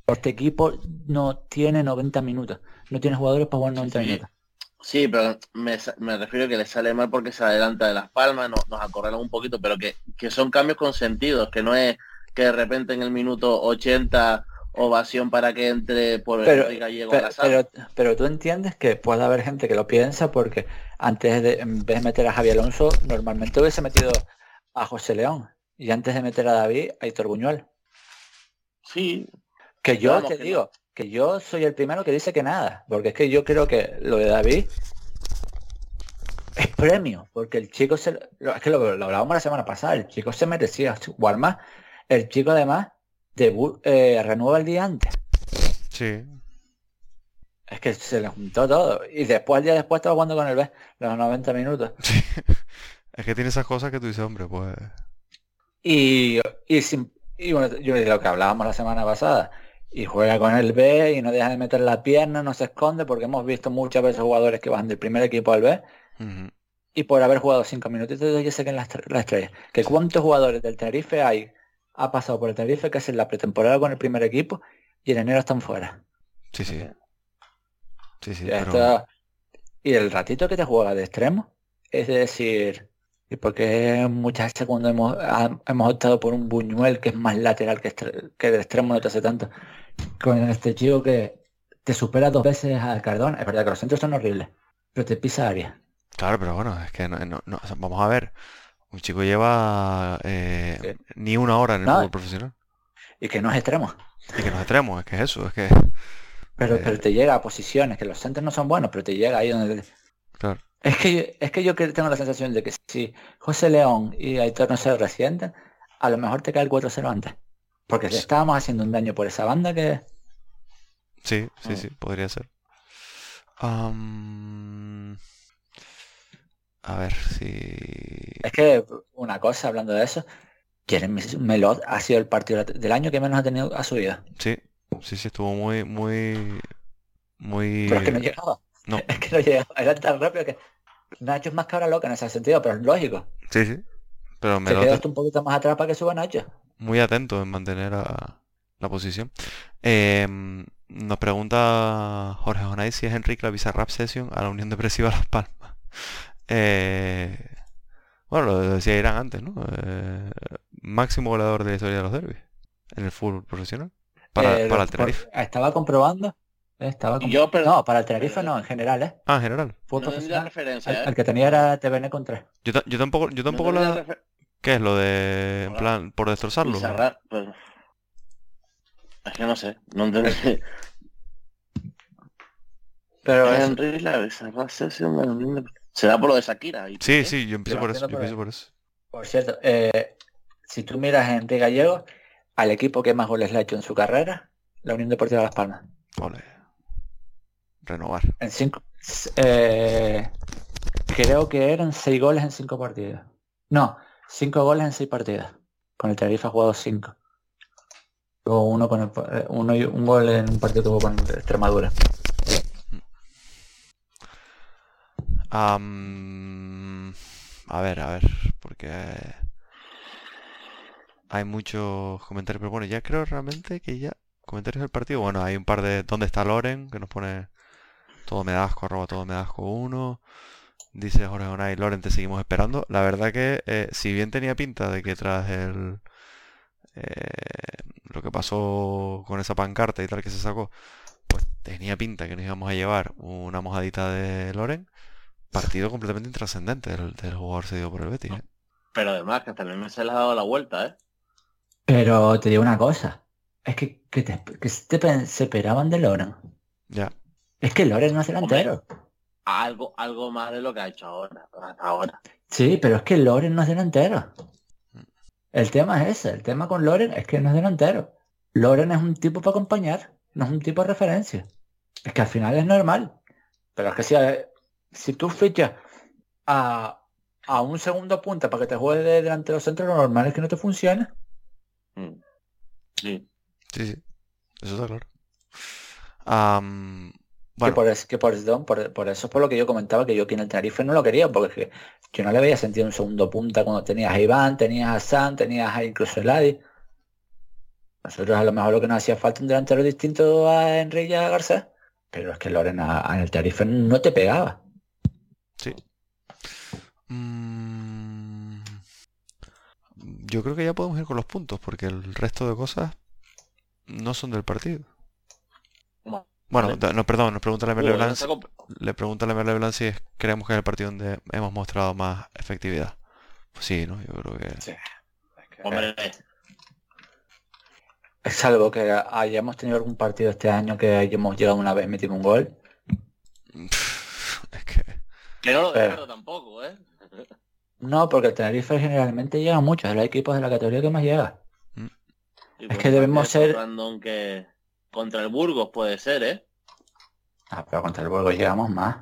Speaker 3: Este equipo no tiene 90 minutos. No tiene jugadores para jugar 90
Speaker 2: sí.
Speaker 3: minutos.
Speaker 2: Sí, pero me, me refiero que le sale mal porque se adelanta de las palmas, no- nos acorralan un poquito, pero que, que son cambios con sentido, que no es que de repente en el minuto 80 ovación para que entre por
Speaker 3: Pero-
Speaker 2: el gallego a
Speaker 3: Pero,
Speaker 2: la sala.
Speaker 3: pero, pero tú entiendes que puede haber gente que lo piensa porque antes de, en vez de meter a Javier Alonso, normalmente hubiese metido a José León. Y antes de meter a David, a Héctor Buñuel.
Speaker 2: Sí,
Speaker 3: Que yo te
Speaker 2: que
Speaker 3: digo, que yo soy el primero que dice que nada. Porque es que yo creo que lo de David es premio. Porque el chico se lo- es que lo, lo hablábamos la semana pasada, el chico se merecía jugar más. El chico además debu- eh, renueva el día antes.
Speaker 1: Sí.
Speaker 3: Es que se le juntó todo. Y después, el día después, estaba jugando con el B, los 90 minutos.
Speaker 1: sí. Es que tiene esas cosas que tú dices, hombre, pues...
Speaker 3: Y, y, sin- y bueno, yo de lo que hablábamos la semana pasada. Y juega con el B y no deja de meter la pierna, no se esconde, porque hemos visto muchas veces jugadores que van del primer equipo al B. Y por haber jugado cinco minutitos ya sé que en la, estre- la estrella. Que cuántos jugadores del Tenerife hay, ha pasado por el Tenerife que hacen la pretemporada con el primer equipo y en enero están fuera.
Speaker 1: Sí, sí. Sí, sí,
Speaker 3: Ya
Speaker 1: pero...
Speaker 3: está. Y el ratito que te juega de extremo, es decir, y porque muchas veces cuando hemos, ha- hemos optado por un Buñuel que es más lateral que, que de extremo no te hace tanto, con este chico que te supera dos veces al Cardón, es verdad que los centros son horribles, pero te pisa área.
Speaker 1: Claro, pero bueno, es que no, no- no, o sea, vamos a ver. Un chico lleva eh,
Speaker 3: Sí.
Speaker 1: ni una hora en el
Speaker 3: No.
Speaker 1: fútbol profesional.
Speaker 3: Y que no es extremo.
Speaker 1: Y que nos extremos, es que es eso, es que...
Speaker 3: Pero,
Speaker 1: Eh.
Speaker 3: pero te llega a posiciones, que los centros no son buenos, pero te llega ahí donde...
Speaker 1: Claro.
Speaker 3: Es que, es que yo tengo la sensación de que si José León y Aitor no se resienten, a lo mejor te cae el 4-0 antes. Porque le estábamos haciendo un daño por esa banda que...
Speaker 1: Sí, sí,
Speaker 2: Mm.
Speaker 1: sí, podría ser. A ver si...
Speaker 3: Es que una cosa, hablando de eso, Jeremy Melot ha sido el partido del año que menos ha tenido a su vida.
Speaker 1: Sí, sí, sí, estuvo muy, muy, muy...
Speaker 3: Pero es que no llegaba.
Speaker 1: No.
Speaker 3: Es que no llegaba. Era tan rápido que Nacho es más cabra loca en ese sentido, pero es lógico.
Speaker 1: Sí, sí. Pero me
Speaker 3: esto un poquito más atrás para que suba Nacho.
Speaker 1: muy atento en mantener a- la posición. Em, nos pregunta Jorge Jonay si es Enrique la Bizarrap Session a la Unión Depresiva Las Palmas. Eh, bueno, lo decía Irán antes, ¿no? Eh, máximo goleador de la historia de los derbis en el fútbol profesional. Para,
Speaker 3: Eh,
Speaker 1: para el Tenerife.
Speaker 3: Estaba comprobando. Estaba
Speaker 2: Yo, pero-
Speaker 3: No, para el Tenerife no, en general, ¿eh?
Speaker 1: Ah, en general.
Speaker 3: Fue
Speaker 2: No tendría
Speaker 3: profesional.
Speaker 2: referencia,
Speaker 3: El,
Speaker 2: ¿eh?
Speaker 3: el que tenía era TVN con 3.
Speaker 1: Yo, ta- yo tampoco, yo tampoco
Speaker 2: No
Speaker 1: la...
Speaker 2: refer-
Speaker 1: ¿Qué es lo de, en
Speaker 2: Hola.
Speaker 1: plan, por destrozarlo?
Speaker 2: Pero- Es que no sé. No entendí.
Speaker 3: Pero es-
Speaker 2: Henry, la de Unión de- ¿Será por lo de Shakira? ¿Y
Speaker 1: Sí, sí, yo empecé
Speaker 3: Yo
Speaker 1: por eso, yo
Speaker 3: ahí.
Speaker 1: por eso.
Speaker 3: por cierto, eh, si tú miras a Enrique Gallego, al equipo que más goles le ha hecho en su carrera, la Unión Deportiva Las Palmas.
Speaker 1: Ole. Renovar.
Speaker 3: En cinco, eh, creo que eran seis goles en cinco partidos. No, cinco goles en seis partidos. Con el Tenerife ha jugado cinco. Luego uno con el, eh, uno y un gol en un partido jugó con Extremadura.
Speaker 1: A ver, a ver, porque hay muchos comentarios, pero bueno, ya creo realmente que ya comentarios del partido. Bueno, hay un par de ¿dónde está Loren? que nos pone todo me da asco, arroba todo me da asco uno. Dice Jorge Onay, Loren, te seguimos esperando. La verdad que eh, si bien tenía pinta de que tras el eh, lo que pasó con esa pancarta y tal que se sacó, pues tenía pinta que nos íbamos a llevar una mojadita de Loren. Partido completamente intrascendente del, del jugador cedido por el Betis. ¿eh?
Speaker 2: Pero además que hasta el mes se le ha dado la vuelta, ¿eh?
Speaker 3: Pero te digo una cosa. Es que, que, te, que te pen- se esperaban de Loren.
Speaker 1: Ya.
Speaker 3: Es que Loren no es delantero.
Speaker 2: Algo, algo más de lo que ha hecho ahora, hasta ahora.
Speaker 3: Sí, pero es que Loren no es delantero. El tema es ese. El tema con Loren es que no es delantero. Loren es un tipo para acompañar, no es un tipo de referencia. Es que al final es normal. Pero es que si, si tú fichas a, a un segundo punta para que te juegue de delantero centro, lo normal es que no te funcione.
Speaker 2: Mm. Sí.
Speaker 1: Sí, sí. Eso está claro.
Speaker 3: Que por, es- que por, eso- por, por eso es por lo que yo comentaba que yo aquí en el Tenerife no lo quería, porque es que yo no le veía sentido un segundo punta cuando tenías a Iván, tenías a Sam, tenías a incluso el Adi. Nosotros a lo mejor lo que nos hacía falta un delantero distinto a Enrique y a Garcés, pero es que Lorena en el Tenerife no te pegaba.
Speaker 1: sí. Mm, yo creo que ya podemos ir con los puntos, porque el resto de cosas no son del partido.
Speaker 2: Bueno, Vale.
Speaker 1: no, perdón, nos pregunta la Merle
Speaker 2: Bueno,
Speaker 1: Blanc, le pregunta la Merle Blanc si es- creemos que es el partido donde hemos mostrado más efectividad. Pues sí, ¿no? Yo creo que...
Speaker 2: Hombre,
Speaker 3: Salvo que hayamos tenido algún partido este año que hayamos llegado una vez y metimos un gol.
Speaker 1: Es que...
Speaker 2: que no lo
Speaker 3: Pero-
Speaker 2: tampoco, ¿eh?
Speaker 3: No, porque el Tenerife generalmente llega mucho, es de los equipos de la categoría que más llega.
Speaker 2: Y
Speaker 3: Es que debemos ser-
Speaker 2: random que contra el Burgos puede ser, ¿eh?
Speaker 3: Ah, pero contra el Burgos llegamos más.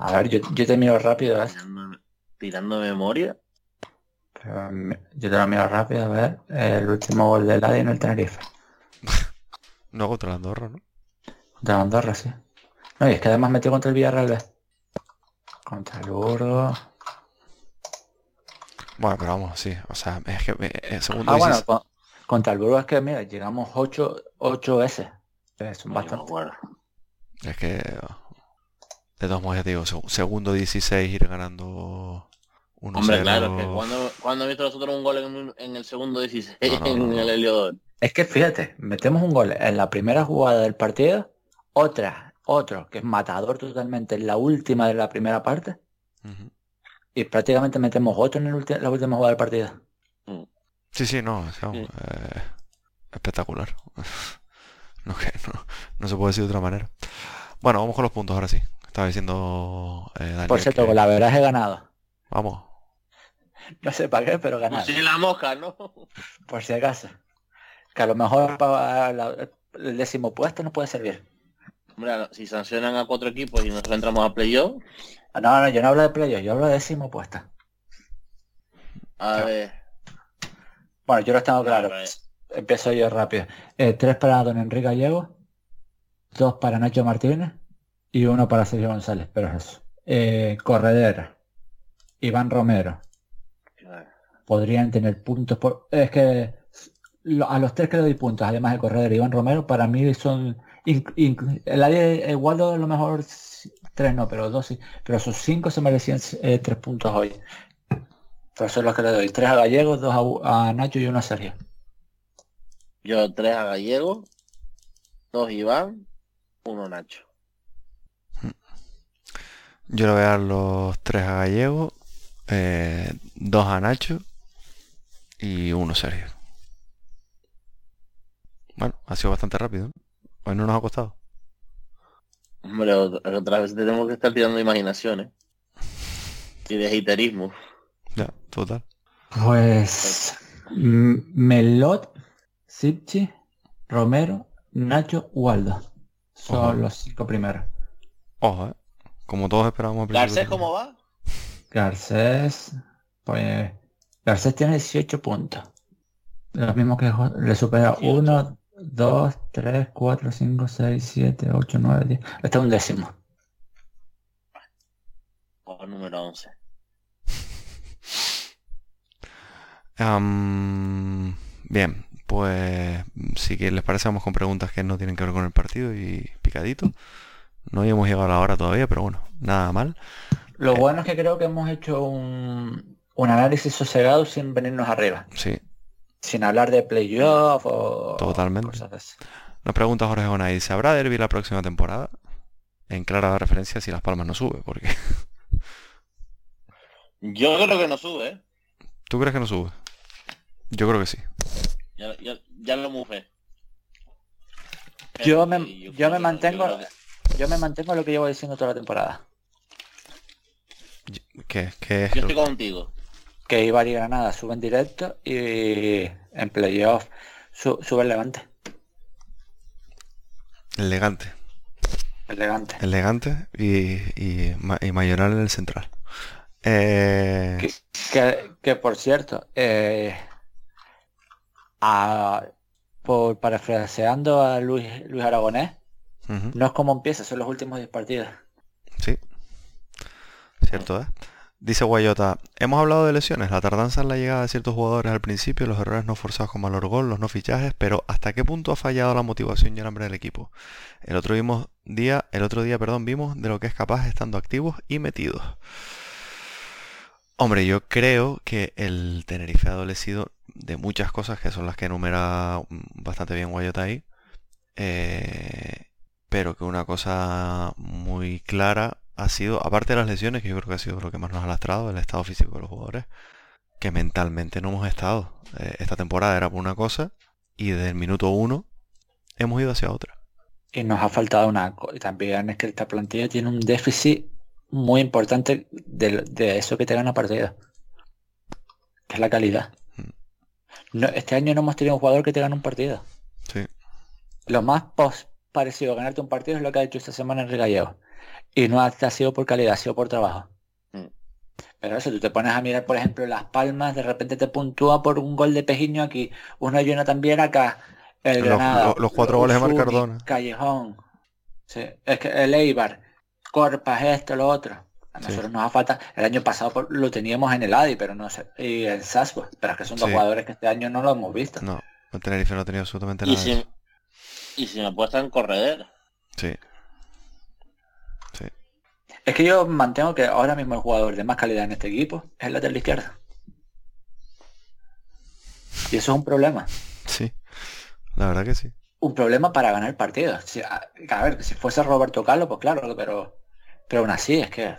Speaker 3: A ver, yo, yo te miro rápido, ¿eh?
Speaker 2: Tirando, tirando memoria.
Speaker 3: Pero yo te lo miro rápido, a ver. El último gol del Adi en el Tenerife.
Speaker 1: No contra la Andorra, ¿no?
Speaker 3: Contra la Andorra, sí. No, y es que además metió contra el Villarreal B. Contra el Burgos.
Speaker 1: Bueno, pero vamos, sí. O sea, es que eh, eh, segundo
Speaker 3: Ah, bueno,
Speaker 1: 16
Speaker 3: con- contra el Burgos es que, mira, llegamos 8, 8 veces. Es bastante.
Speaker 2: bueno.
Speaker 1: Es que... De todos modos, ya te digo, seg- segundo 16 ir ganando 1-0.
Speaker 2: Hombre, claro, es que cuando, cuando he visto nosotros un gol en, el segundo 16
Speaker 1: No, no, no,
Speaker 2: en
Speaker 1: no.
Speaker 2: el Heliodoro.
Speaker 3: Es que fíjate, metemos un gol en la primera jugada del partido, otra, otro que es matador totalmente en la última de la primera parte, y prácticamente metemos otro en el ulti- la última jugada del partido.
Speaker 1: Sí, sí, no,
Speaker 2: Sí.
Speaker 1: eh, espectacular. No, que no, no se puede decir de otra manera. Bueno, vamos con los puntos ahora sí. Estaba diciendo eh, Daniel
Speaker 3: Por cierto,
Speaker 1: que-
Speaker 3: la verdad he ganado.
Speaker 1: Vamos.
Speaker 3: No sé para qué, pero he ganado.
Speaker 2: Sí, la mosca, ¿no?
Speaker 3: Por si acaso. Que a lo mejor para la- el décimo puesto no puede servir.
Speaker 2: Hombre, si sancionan a cuatro equipos y nosotros entramos a playoff,
Speaker 3: Ah, No, no, yo no hablo de playoff, yo hablo de décimo puesto.
Speaker 2: a ver.
Speaker 3: Bueno, yo lo tengo claro.
Speaker 2: a ver,
Speaker 3: Empiezo yo rápido. Eh, tres para Don Enrique Gallego, dos para Nacho Martínez y uno para Sergio González, pero es eso. Eh, Corredera, Iván Romero, podrían tener puntos por... Es que a los tres que le doy puntos, además de Corredera y Iván Romero, para mí son... el área de Waldo a lo mejor tres no, pero dos sí. Pero esos cinco se merecían eh, tres puntos hoy. Por eso es lo que le doy. Tres a Gallego, dos a, a Nacho y uno a Sergio.
Speaker 2: Yo tres a Gallego, dos Iván, uno Nacho.
Speaker 1: Yo le voy a dar los tres a Gallego, eh, dos a Nacho y uno Sergio. Bueno, ha sido bastante rápido. ¿no? Hoy no nos ha costado.
Speaker 2: Hombre, ot- otra vez tenemos que estar tirando imaginaciones. Y de haterismo.
Speaker 1: Ya, total.
Speaker 3: Pues Melot, Sipchi, Romero, Nacho, Waldo. Son
Speaker 1: Ojo.
Speaker 3: los cinco primeros.
Speaker 1: Ojo, ¿eh? Como todos esperábamos.
Speaker 2: Garcés, ¿cómo va?
Speaker 3: Garcés, pues Garcés tiene 18 puntos. Lo mismo que le supera
Speaker 2: 18.
Speaker 3: 1, 2, 3, 4, 5, 6, 7, 8, 9, 10. Está un décimo.
Speaker 2: O número 11.
Speaker 1: Bien, pues si que les parece vamos con preguntas que no tienen que ver con el partido y picadito. No hemos llegado a la hora todavía, pero bueno, nada mal.
Speaker 3: Lo bueno es que creo que hemos hecho un, un análisis sosegado sin venirnos arriba.
Speaker 1: Sí,
Speaker 3: Sin hablar de playoff o
Speaker 1: Totalmente.
Speaker 3: cosas de esas.
Speaker 1: nos pregunta Jorge Gonay, dice, ¿habrá derby la próxima temporada? En clara referencia si Las Palmas no sube, porque
Speaker 2: Yo creo que no sube, ¿eh?
Speaker 1: ¿tú crees que no sube? Yo creo que sí.
Speaker 2: Ya, ya, ya lo mufé.
Speaker 3: Yo me,
Speaker 2: Sí,
Speaker 3: yo me mantengo,
Speaker 2: yo
Speaker 3: me mantengo lo que llevo diciendo toda la temporada.
Speaker 1: ¿Qué, qué es
Speaker 2: Yo
Speaker 1: lo-
Speaker 2: estoy contigo.
Speaker 3: Que Ibar y Granada suben directo y en playoff su- sube el Levante.
Speaker 1: elegante?
Speaker 3: El Levante.
Speaker 1: Elegante y, y, y Mayoral en el central. Eh,
Speaker 3: Que, que, que, por cierto, eh, a- por parafraseando a Luis, Luis Aragonés, no es como empieza, son los últimos 10 partidos.
Speaker 1: Sí. Cierto, ¿eh? Dice Guayota, hemos hablado de lesiones, la tardanza en la llegada de ciertos jugadores al principio, los errores no forzados con valor gol, los no fichajes, pero ¿hasta qué punto ha fallado la motivación y el hambre del equipo? El otro vimos día, el otro día, perdón, vimos de lo que es capaz estando activos y metidos. Hombre, yo creo que el Tenerife adolecido de muchas cosas que son las que enumera bastante bien Guayota ahí. eh, pero que una cosa muy clara ha sido, aparte de las lesiones, que yo creo que ha sido lo que más nos ha lastrado, el estado físico de los jugadores, que mentalmente no hemos estado. Eh, esta temporada era por una cosa y desde el minuto uno hemos ido hacia otra.
Speaker 3: Y nos ha faltado una cosa. También es que esta plantilla tiene un déficit muy importante de, de eso que te gana partido. Que es la calidad. No, este año no hemos tenido un jugador que te gane un partido.
Speaker 1: Sí,
Speaker 3: Lo más pos- parecido a ganarte un partido es lo que ha hecho esta semana Enrique Gallego. Y no ha, ha sido por calidad, ha sido por trabajo.
Speaker 2: Mm.
Speaker 3: Pero eso, tú te pones a mirar, por ejemplo, Las Palmas, de repente te puntúa por un gol de Pejiño aquí, uno y uno también acá, el
Speaker 1: Los-
Speaker 3: Granada,
Speaker 1: los- los cuatro goles de Marc
Speaker 3: Usuni,
Speaker 1: Cardona.
Speaker 3: Callejón, sí, es que el Eibar, Corpas, esto, lo otro. A
Speaker 1: Sí.
Speaker 3: nosotros nos ha faltado, el año pasado lo teníamos en el ADI, pero no sé, y en Sasco, pero es que son dos
Speaker 1: Sí.
Speaker 3: jugadores que este año no lo hemos visto.
Speaker 1: no, el Tenerife no ha tenido absolutamente
Speaker 2: Y
Speaker 1: nada de
Speaker 2: si, y si me apuestan corredera.
Speaker 1: Sí, sí,
Speaker 3: Es que yo mantengo que ahora mismo el jugador de más calidad en este equipo es el lateral izquierdo. Y eso es un problema.
Speaker 1: sí, la verdad que sí.
Speaker 3: Un problema para ganar partidos. Si- a, a ver, si fuese Roberto Carlos, pues claro, pero, pero aún así es que...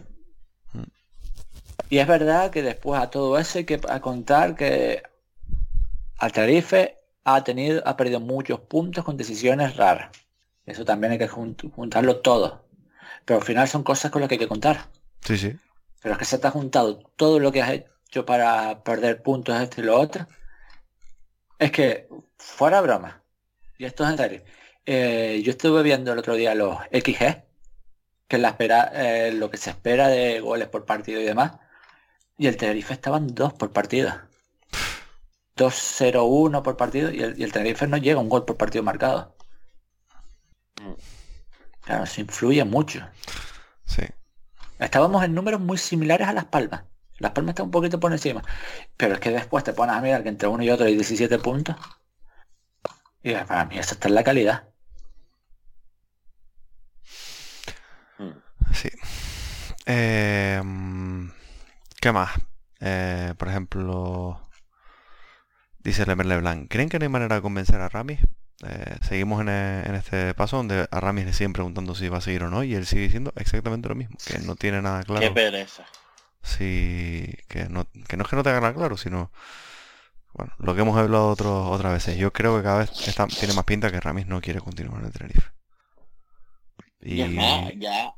Speaker 3: Y es verdad que después a todo eso hay que a contar que al Tarife ha tenido, ha perdido muchos puntos con decisiones raras. Eso también hay que juntarlo todo. Pero al final son cosas con las que hay que contar.
Speaker 1: Sí, sí.
Speaker 3: Pero es que se te ha juntado todo lo que has hecho para perder puntos este y lo otro. Es que, fuera broma, y esto es en serio, eh, yo estuve viendo el otro día los XG, que es la espera, eh, lo que se espera de goles por partido y demás, y el Tenerife estaban dos por partido. 2-0-1 por partido y el, y el Tenerife no llega a un gol por partido marcado. Claro, se influye mucho.
Speaker 1: Sí.
Speaker 3: Estábamos en números muy similares a Las Palmas. Las Palmas está un poquito por encima. Pero es que después te pones a mirar que entre uno y otro hay 17 puntos. Y para mí eso está en la calidad.
Speaker 1: Sí. Eh, ¿Qué más? Eh, por ejemplo, dice Lemerle Blanc, ¿creen que no hay manera de convencer a Ramis? Eh, seguimos e, en, este paso donde a Ramis le siguen preguntando si va a seguir o no y él sigue diciendo exactamente lo mismo, que no tiene nada claro.
Speaker 2: Qué pereza.
Speaker 1: Sí, que no, que no es que no tenga nada claro, sino bueno, lo que hemos hablado otro, otras veces. Yo creo que cada vez está, tiene más pinta que Ramis no quiere continuar en el Tenerife.
Speaker 2: Y ya, ya,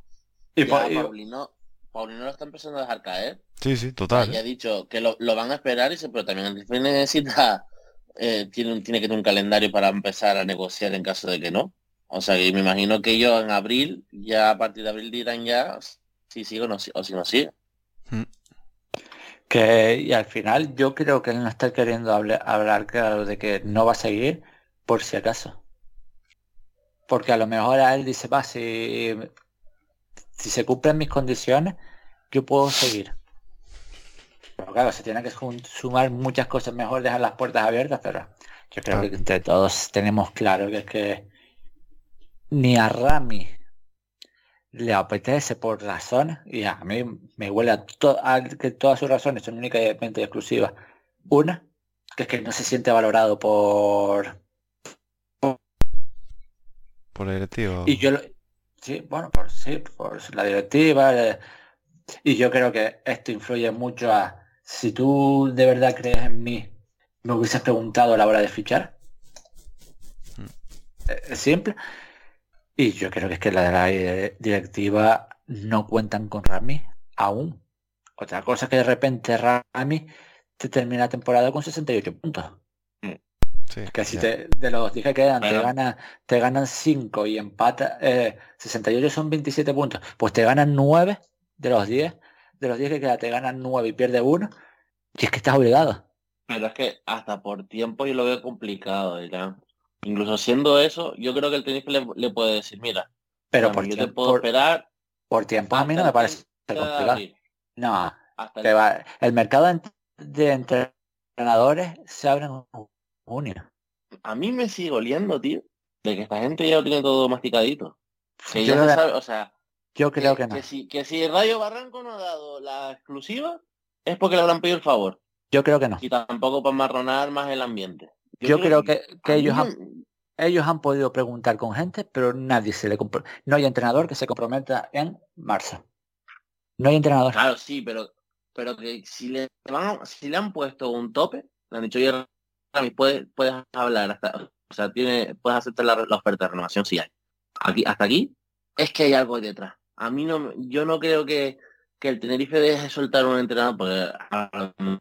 Speaker 2: y Paulino, Paulino lo está empezando a dejar caer.
Speaker 1: Sí, sí, total.
Speaker 2: Ya ha dicho que lo, van a esperar, y se, pero también necesita eh, tiene, tiene que tener un calendario para empezar a negociar en caso de que no. O sea que me imagino que ellos en abril, ya a partir de abril dirán ya si sigo o no, o si no sigue. Hmm.
Speaker 3: Que y al final yo creo que él no está queriendo hablar, hablar claro de que no va a seguir por si acaso. Porque a lo mejor a él dice, va, si, si se cumplen mis condiciones, yo puedo seguir. Pero claro, se tiene que sumar muchas cosas, mejor dejar las puertas abiertas, pero yo creo que entre todos tenemos claro que es que ni a Rami le apetece por razones, y a mí me huele a, que todas sus razones son únicamente exclusivas. Una, que es que no se siente valorado por...
Speaker 1: Por, la directiva.
Speaker 3: Y yo Sí, bueno, por sí, por la directiva. Eh, y yo creo que esto influye mucho a si tú de verdad crees en mí, me hubieses preguntado a la hora de fichar. Mm. Es simple. Y yo creo que es que la la directiva no cuentan con Rami aún. Otra cosa que de repente Rami te termina la temporada con 68 puntos. Mm. que si te, de los dije que quedan, te, gana, te ganan 5 y empata, 68 eh, son 27 puntos. Pues te ganan 9 de los 10 de los 10 que queda te ganan 9 y pierde uno, y es que estás obligado.
Speaker 2: Pero es que hasta por tiempo yo lo veo complicado, Incluso siendo eso, yo creo que el tenis le, puede decir, mira,
Speaker 3: pero por
Speaker 2: yo te puedo esperar.
Speaker 3: Por tiempo a mí no me parece complicado. No, va, el mercado de entrenadores se abre en junio.
Speaker 2: A mí me sigue oliendo, tío, de que esta gente ya lo tiene todo masticadito. o sea,
Speaker 3: yo creo que, no.
Speaker 2: Que si, que si Rayo Barranco no ha dado la exclusiva, es porque le habrán pedido el favor.
Speaker 3: Yo creo que no.
Speaker 2: Y tampoco para marronar más el ambiente.
Speaker 3: Yo, creo, que, ellos, han, ellos han podido preguntar con gente, pero nadie se le No hay entrenador que se comprometa en marzo. No hay entrenador.
Speaker 2: Claro, sí, pero pero que si le van, si le han puesto un tope, le han dicho, oye, puedes, puedes hablar hasta, o sea, tiene, puedes aceptar la, la oferta de renovación si hay. Aquí, hasta aquí, es que hay algo detrás a mí no, yo no creo que, que el Tenerife deje soltar un entrenador, porque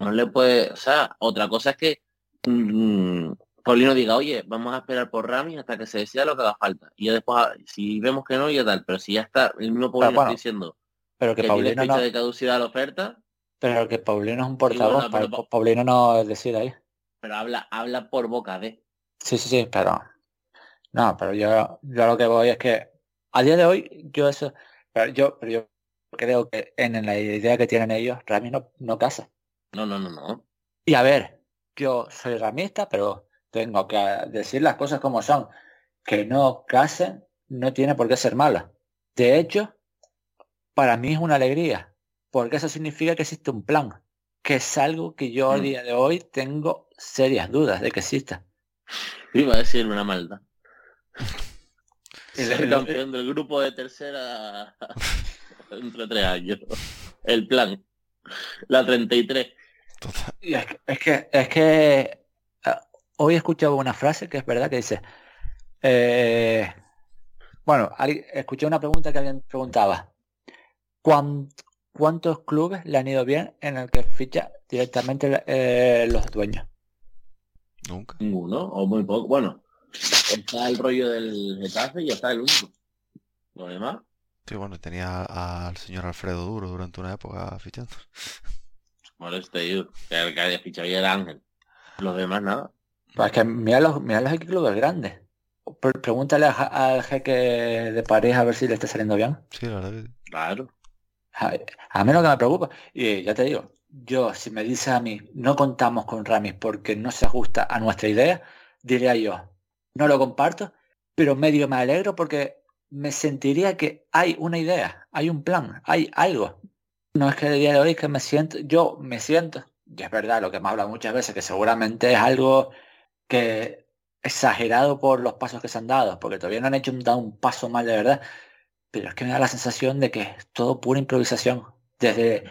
Speaker 2: no le puede, o sea, otra cosa es que mmm, Paulino diga, oye, vamos a esperar por Rami hasta que se decida lo que haga falta. Y ya después, si vemos que no, ya tal, pero si ya está, el mismo Paulino está diciendo
Speaker 3: pero que, Paulino
Speaker 2: tiene fecha de caducidad la oferta.
Speaker 3: Pero que Paulino es un portavoz, Paulino no decide ahí.
Speaker 2: Pero habla, habla por boca de.
Speaker 3: Sí, sí, sí, pero. No, pero yo, yo lo que voy es que a día de hoy, yo eso, pero yo, pero yo creo que en la idea que tienen ellos, Rami no, no casa.
Speaker 2: No, no, no, no.
Speaker 3: Y a ver, yo soy ramista, pero tengo que decir las cosas como son. Que no casen no tiene por qué ser malo. De hecho, para mí es una alegría, porque eso significa que existe un plan, que es algo que yo a mm. día de hoy tengo serias dudas de que exista.
Speaker 2: Iba a decir una maldad. El campeón del grupo de tercera entre tres años. El plan. La 33.
Speaker 3: Y es, que, es que, es que hoy he escuchado una frase que es verdad que dice, eh, bueno, escuché una pregunta que alguien preguntaba, ¿cuántos clubes le han ido bien en el que ficha directamente eh, los dueños?
Speaker 1: Nunca.
Speaker 2: Ninguno, o muy poco. Bueno, está el rollo del Getafe y está el único. Lo demás.
Speaker 1: Sí, bueno, tenía al señor Alfredo Duro durante una época fichando.
Speaker 2: Por este digo, que el que había fichado y era Ángel. Los demás nada.
Speaker 3: Pues es que mira los, mira los clubes grandes. Pregúntale al jeque de pareja a ver si le está saliendo bien.
Speaker 1: Sí, la verdad.
Speaker 2: Claro.
Speaker 3: A, mí que me preocupa, y ya te digo, yo, si me dice a mí, no contamos con Ramis porque no se ajusta a nuestra idea, diría yo, no lo comparto, pero medio me alegro porque me sentiría que hay una idea, hay un plan, hay algo. No es que el día de hoy que me siento, yo me siento, y es verdad lo que me habla muchas veces, que seguramente es algo que exagerado por los pasos que se han dado, porque todavía no han hecho un, un paso mal de verdad, pero es que me da la sensación de que es todo pura improvisación. Desde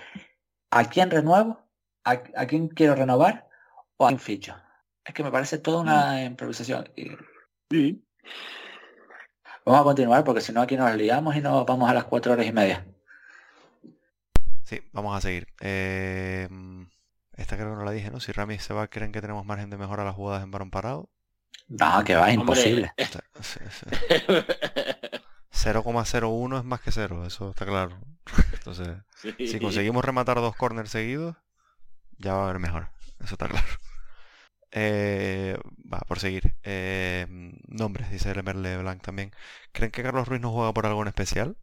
Speaker 3: ¿a quién renuevo? ¿A, quién quiero renovar? ¿O a quién ficho? Es que me parece toda una mm. improvisación. Y... Vamos a continuar porque si no aquí nos liamos y nos vamos a las cuatro horas y media.
Speaker 1: Sí, vamos a seguir. Em, esta creo que no la dije, ¿no? Si Rami se va, ¿creen que tenemos margen de mejora las jugadas en varón parado?
Speaker 3: No, que va, imposible.
Speaker 1: 0,01 es más que cero, eso está claro. Entonces, si conseguimos rematar dos corners seguidos, ya va a haber mejor. Eso está claro. Eh, va, por seguir. Eh, nombres, dice Merle Blanc también. ¿Creen que Carlos Ruiz no juega por algo en especial?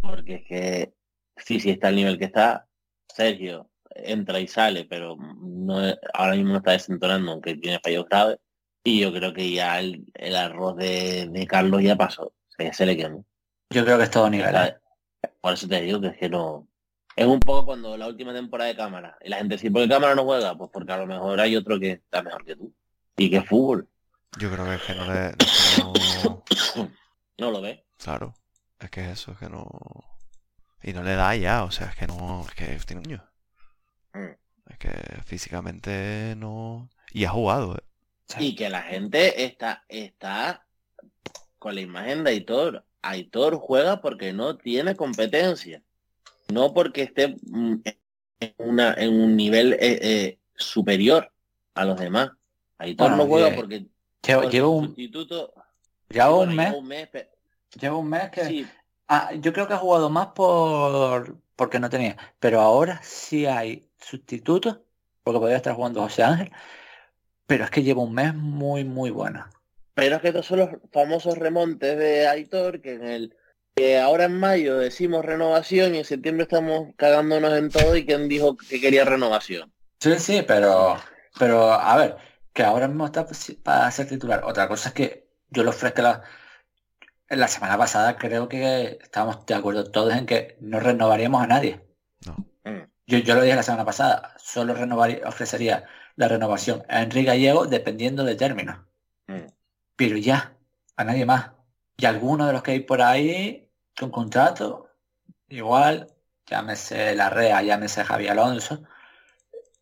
Speaker 2: Porque es que sí, sí está al nivel que está. Sergio entra y sale, pero no ahora mismo no está desentonando, aunque tiene fallos graves. Y yo creo que ya el, arroz de, Carlos ya pasó. Se, se le quemó.
Speaker 3: Yo creo que es todo nivel. ¿eh?
Speaker 2: Por eso te digo que es que no. Es un poco cuando la última temporada de cámara. Y la gente dice, ¿por qué cámara no juega? Pues porque a lo mejor hay otro que está mejor que tú. Y que es fútbol.
Speaker 1: Yo creo que es que no le.
Speaker 2: No, lo ve.
Speaker 1: Claro. Es que eso, es que no. Y no le da ya, o sea, es que no. Es que tiene niño. Mm. Es que físicamente no. Y ha jugado, ¿eh?
Speaker 2: Y que la gente está, está con la imagen de Aitor. Aitor juega porque no tiene competencia, no porque esté mm, en, una, en un nivel eh, eh, superior a los demás. Aitor no juega porque,
Speaker 3: lleva, un sustituto. Lleva un mes. Lleva un mes que. Ah, yo creo que ha jugado más por porque no tenía. Pero ahora sí hay sustitutos, porque podría estar jugando José Ángel. Pero es que lleva un mes muy, muy bueno.
Speaker 2: Pero es que estos son los famosos remontes de Aitor, que en el que ahora en mayo decimos renovación y en septiembre estamos cagándonos en todo y quien dijo que quería renovación.
Speaker 3: Sí, sí, pero pero a ver, que ahora mismo está para ser titular. Otra cosa es que yo lo ofrezco la, la semana pasada creo que estábamos de acuerdo todos en que no renovaríamos a nadie. Mm. Yo, yo lo dije la semana pasada, solo renovaría, ofrecería la renovación a Enrique Gallego dependiendo de términos. Mm pero ya, a nadie más. Y algunos de los que hay por ahí con contrato, igual, llámese Larrea, llámese Javi Alonso,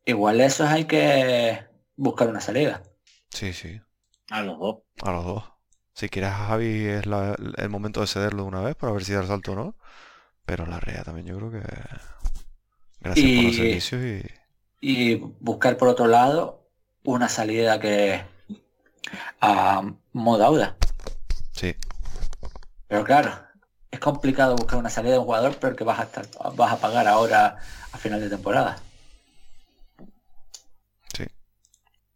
Speaker 3: igual esos hay que buscar una salida.
Speaker 1: Sí, sí.
Speaker 2: A los dos.
Speaker 1: A los dos. Si quieres a Javi es el momento de cederlo de una vez para ver si da el salto o no. Pero Larrea también yo creo que... Gracias por los servicios y...
Speaker 3: Y buscar por otro lado una salida que a Modauda.
Speaker 1: Sí.
Speaker 3: Pero claro, es complicado buscar una salida de un jugador, pero que vas a estar, vas a pagar ahora a final de temporada.
Speaker 1: Sí.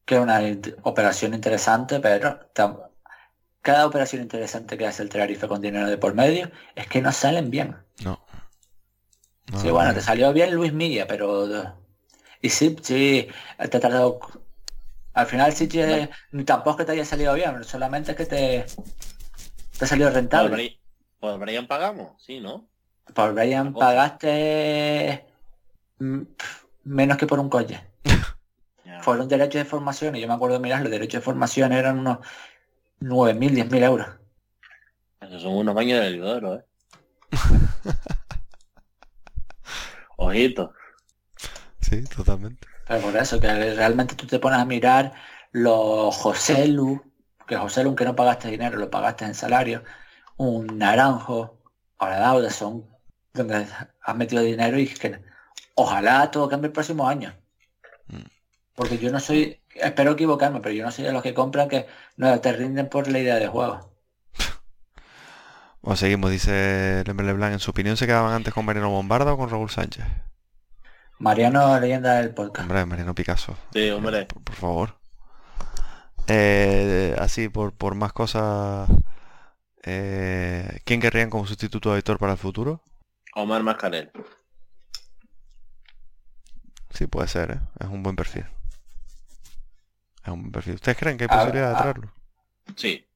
Speaker 3: Que es una operación interesante, pero cada operación interesante que hace el Tenerife con dinero de por medio es que no salen bien.
Speaker 1: No.
Speaker 3: sí, bueno, te salió bien Luis Milla, pero... Y sí, sí, te ha tardado al final sí que tampoco es que te haya salido bien, solamente es que te, te ha salido rentable.
Speaker 2: Por, Brian pagamos, sí, ¿no?
Speaker 3: Por Brian pagaste mm, menos que por un coche. Fueron derechos de formación y yo me acuerdo de mirar, los derechos de formación eran unos 9.000, 10.000 euros.
Speaker 2: Esos son unos baños de Lidoro, ¿eh? Ojito.
Speaker 1: Sí, totalmente.
Speaker 3: Pero por eso, que realmente tú te pones a mirar los Joselu, que Joselu que no pagaste dinero, lo pagaste en salario, un Naranjo, ahora Dawson, donde has metido dinero y que ojalá todo cambie el próximo año.
Speaker 1: Mm.
Speaker 3: Porque yo no soy, espero equivocarme, pero yo no soy de los que compran que no te rinden por la idea de juego.
Speaker 1: Bueno, seguimos, dice Lembre Blanc. En su opinión, ¿se quedaban antes con Mariano Bombarda o con Raúl Sánchez?
Speaker 3: Mariano, leyenda del podcast.
Speaker 1: Hombre, Mariano Picasso.
Speaker 2: Sí, hombre.
Speaker 1: Por, por favor. Eh, así, por, por más cosas. eh, ¿Quién querrían como sustituto de Aitor para el futuro?
Speaker 2: Omar Mascarel.
Speaker 1: Sí, puede ser, ¿eh? Es un buen perfil. Es un buen perfil. ¿Ustedes creen que hay
Speaker 3: A-
Speaker 1: posibilidad de
Speaker 3: a-
Speaker 1: traerlo?
Speaker 2: Sí.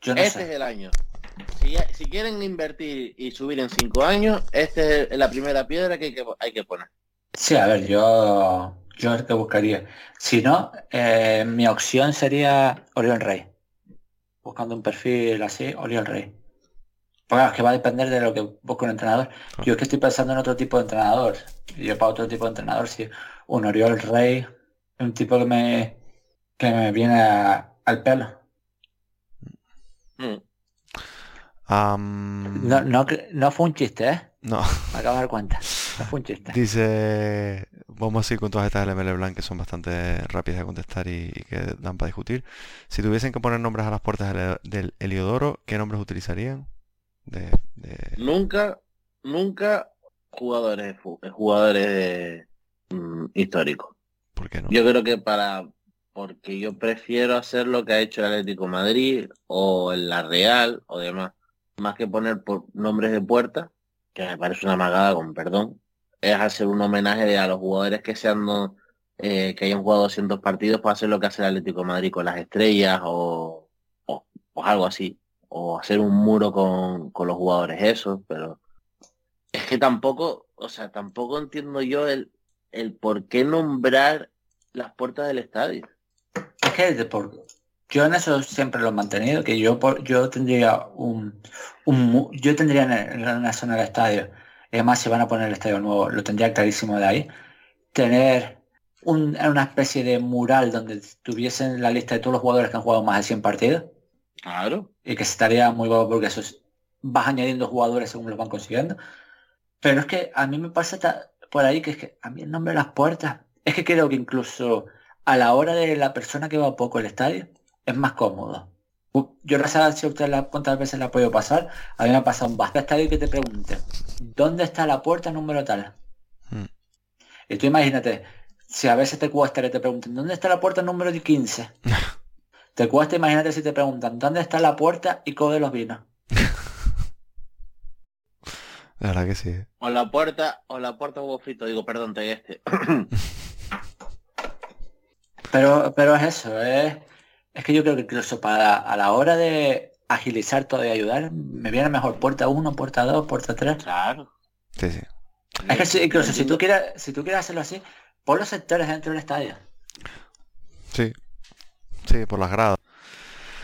Speaker 3: Yo no
Speaker 2: este es el año. Si, si quieren invertir y subir en cinco años, esta es la primera piedra que hay que, hay que poner.
Speaker 3: Sí, a ver, yo, yo es el que buscaría. Si no, eh, mi opción sería Oriol Rey. Buscando un perfil así, Oriol Rey. Pues es que va a depender de lo que busque un entrenador. Yo es que estoy pensando en otro tipo de entrenador. Yo para otro tipo de entrenador, sí. Un Oriol Rey, un tipo que me, que me viene a- al pelo.
Speaker 2: Mm.
Speaker 3: No, no, no fue un chiste, ¿eh?
Speaker 1: no.
Speaker 3: Me acabo de dar cuenta.
Speaker 1: Dice, vamos a ir con todas estas LML Blanc que son bastante rápidas de contestar y, y que dan para discutir. Si tuviesen que poner nombres a las puertas del, del Heliodoro, ¿qué nombres utilizarían? De, de-
Speaker 2: Nunca, nunca jugadores jugadores de, mm, históricos.
Speaker 1: ¿Por qué no?
Speaker 2: Yo creo que para porque yo prefiero hacer lo que ha hecho el Atlético de Madrid o en la Real o demás, más que poner por nombres de puerta, que me parece una magada con perdón, es hacer un homenaje a los jugadores que sean no, eh, que hayan jugado 200 partidos para hacer lo que hace el Atlético Madrid con las estrellas o, o, algo así, o hacer un muro con, con los jugadores esos, pero es que tampoco, o sea, tampoco entiendo yo el, el por qué nombrar las puertas del estadio.
Speaker 3: Es que por- yo en eso siempre lo he mantenido, que yo por- yo tendría un, un yo tendría en, el- en una zona del estadio, y además si van a poner el estadio nuevo, lo tendría clarísimo de ahí, tener un- una especie de mural donde tuviesen la lista de todos los jugadores que han jugado más de 100 partidos,
Speaker 2: Claro.
Speaker 3: y que estaría muy guapo porque eso es- vas añadiendo jugadores según los van consiguiendo. Pero es que a mí me pasa ta- por ahí que es que a mí el nombre de las puertas, es que creo que incluso a la hora de la persona que va poco al estadio, es más cómodo. Yo no sé si usted la, cuántas veces la ha podido pasar, a mí me ha pasado un basta estadio y que te pregunte, ¿dónde está la puerta número tal?
Speaker 1: Hmm.
Speaker 3: Y tú imagínate, si a veces te cuesta que te pregunten, ¿dónde está la puerta número 15? te cuesta, imagínate si te preguntan, ¿dónde está la puerta y de los vinos?
Speaker 1: La verdad que sí. ¿eh?
Speaker 2: O la puerta, o la puerta huevo frito, digo, perdón, te este.
Speaker 3: Pero, pero es eso, es, es que yo creo que incluso para a la hora de agilizar todo y ayudar, me viene mejor puerta 1, puerta 2, puerta 3.
Speaker 2: claro.
Speaker 1: Sí, sí.
Speaker 3: Es que si- incluso si tú quieres, si tú quieres hacerlo así, pon los sectores dentro del estadio.
Speaker 1: Sí. Sí, por las gradas.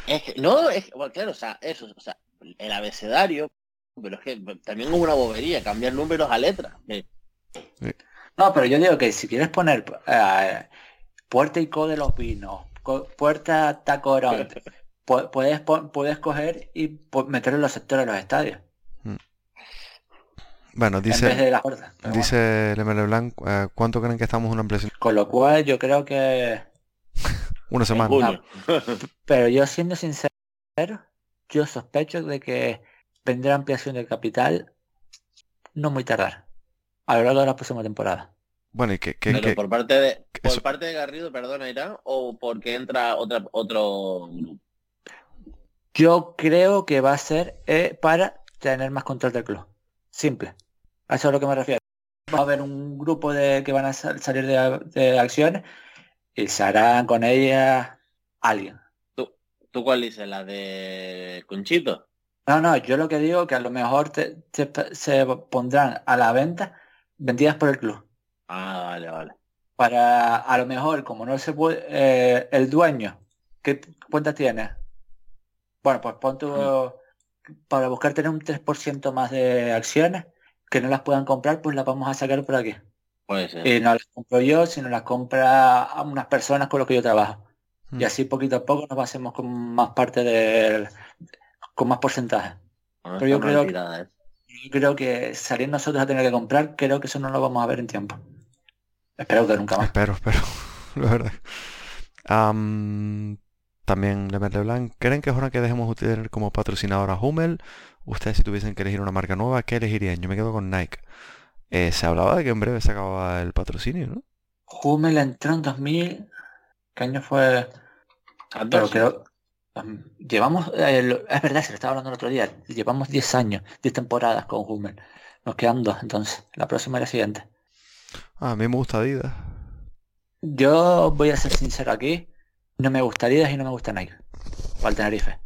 Speaker 2: Es que, no, es que, bueno, claro, o sea, eso, o sea, el abecedario, pero es que también es una bobería, cambiar números a letras. que-
Speaker 3: No, pero yo digo que si quieres poner eh, puerta y co de los vinos, puerta tacorón, pu- puedes, puedes coger y meterlo en los sectores de los estadios,
Speaker 1: Bueno,
Speaker 3: en vez
Speaker 1: dice,
Speaker 3: de las puertas. Pero bueno.
Speaker 1: dice Lemele Blanc, eh, ¿cuánto creen que estamos en una ampliación?
Speaker 3: Con lo cual yo creo que
Speaker 1: Una semana.
Speaker 3: Pero yo siendo sincero, yo sospecho de que vendrá ampliación del capital no muy tardar, a lo largo de la próxima temporada.
Speaker 1: Bueno, y que, que-
Speaker 2: Pero
Speaker 1: que-
Speaker 2: por parte de, por
Speaker 1: eso-
Speaker 2: parte de Garrido, perdona, Irán, o porque entra otra, otro grupo.
Speaker 3: Yo creo que va a ser eh, para tener más control del club. Simple. A eso es a lo que me refiero. Va a haber un grupo de que van a sal- salir de, de acciones y se harán con ellas alguien.
Speaker 2: ¿Tú cuál dices? ¿La de Conchito?
Speaker 3: No, no, yo lo que digo que a lo mejor te- te- se pondrán a la venta vendidas por el club.
Speaker 2: Ah, vale, vale.
Speaker 3: para a lo mejor como no se puede eh, el dueño ¿qué cuentas tiene? bueno pues pon tu para buscar tener un 3% más de acciones que no las puedan comprar pues las vamos a sacar por aquí
Speaker 2: Puede ser.
Speaker 3: y no las compro yo sino las compra a unas personas con las que yo trabajo Y
Speaker 1: Mm.
Speaker 3: así poquito a poco nos hacemos con más parte del... con más porcentaje. Pero yo creo que-. Yo creo que salir nosotros a tener que comprar, creo que eso no lo vamos a ver en tiempo. Espero que nunca más.
Speaker 1: Espero, espero, la verdad. Am, también Lemer Leblanc, ¿creen que es hora que dejemos de tener como patrocinador a Hummel? Ustedes si tuviesen que elegir una marca nueva, ¿qué elegirían? Yo me quedo con Nike. Eh, se hablaba de que en breve se acababa el patrocinio, ¿no?
Speaker 3: Hummel entró en 2000... ¿Qué año fue? Pero
Speaker 2: 14.
Speaker 3: creo... um, Llevamos... eh, es verdad, se lo estaba hablando el otro día. Llevamos 10 años, 10 temporadas con Hummel. Nos quedan dos, entonces. La próxima y la siguiente.
Speaker 1: Ah, a mí me gusta Adidas.
Speaker 3: Yo voy a ser sincero aquí. No me gusta Adidas y no me gusta Nike. O el Tenerife.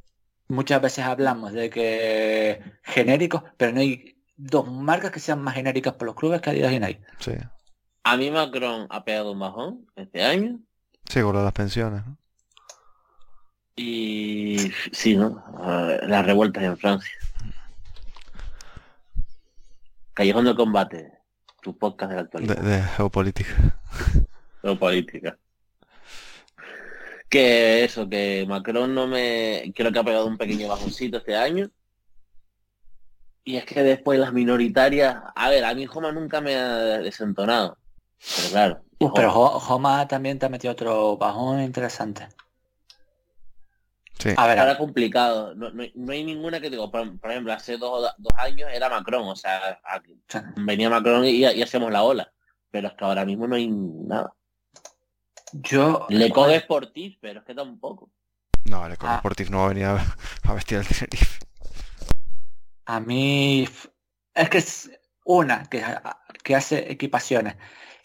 Speaker 3: Muchas veces hablamos de que genéricos, pero no hay dos marcas que sean más genéricas por los clubes que Adidas y Nike.
Speaker 1: Sí.
Speaker 2: A mí Macron ha pegado un bajón este año.
Speaker 1: Sí, con lo de las pensiones, ¿no?
Speaker 2: Y sí, ¿no? Las revueltas en Francia. Callejón del combate. Tu podcast de la
Speaker 1: De,
Speaker 2: actualidad.
Speaker 1: de geopolítica.
Speaker 2: política. Que eso, que Macron no me... Creo que ha pegado un pequeño bajoncito este año. Y es que después las minoritarias... A ver, a mí Joma nunca me ha desentonado. Pero claro.
Speaker 3: Pero Jo- Joma también te ha metido otro bajón interesante.
Speaker 1: Sí.
Speaker 3: A ver,
Speaker 2: Ahora complicado. No, no hay- no hay ninguna que digo, por, por ejemplo, hace dos, dos años era Macron, o sea, a- venía Macron y, y hacíamos la ola. Pero es que ahora mismo no hay nada.
Speaker 3: yo...
Speaker 2: Le coges por ti, pero es que tampoco.
Speaker 1: No, el Econ
Speaker 3: Ah.
Speaker 1: Sportif no va a venir a, a vestir al Tenerife.
Speaker 3: A mí es que es una que, que hace equipaciones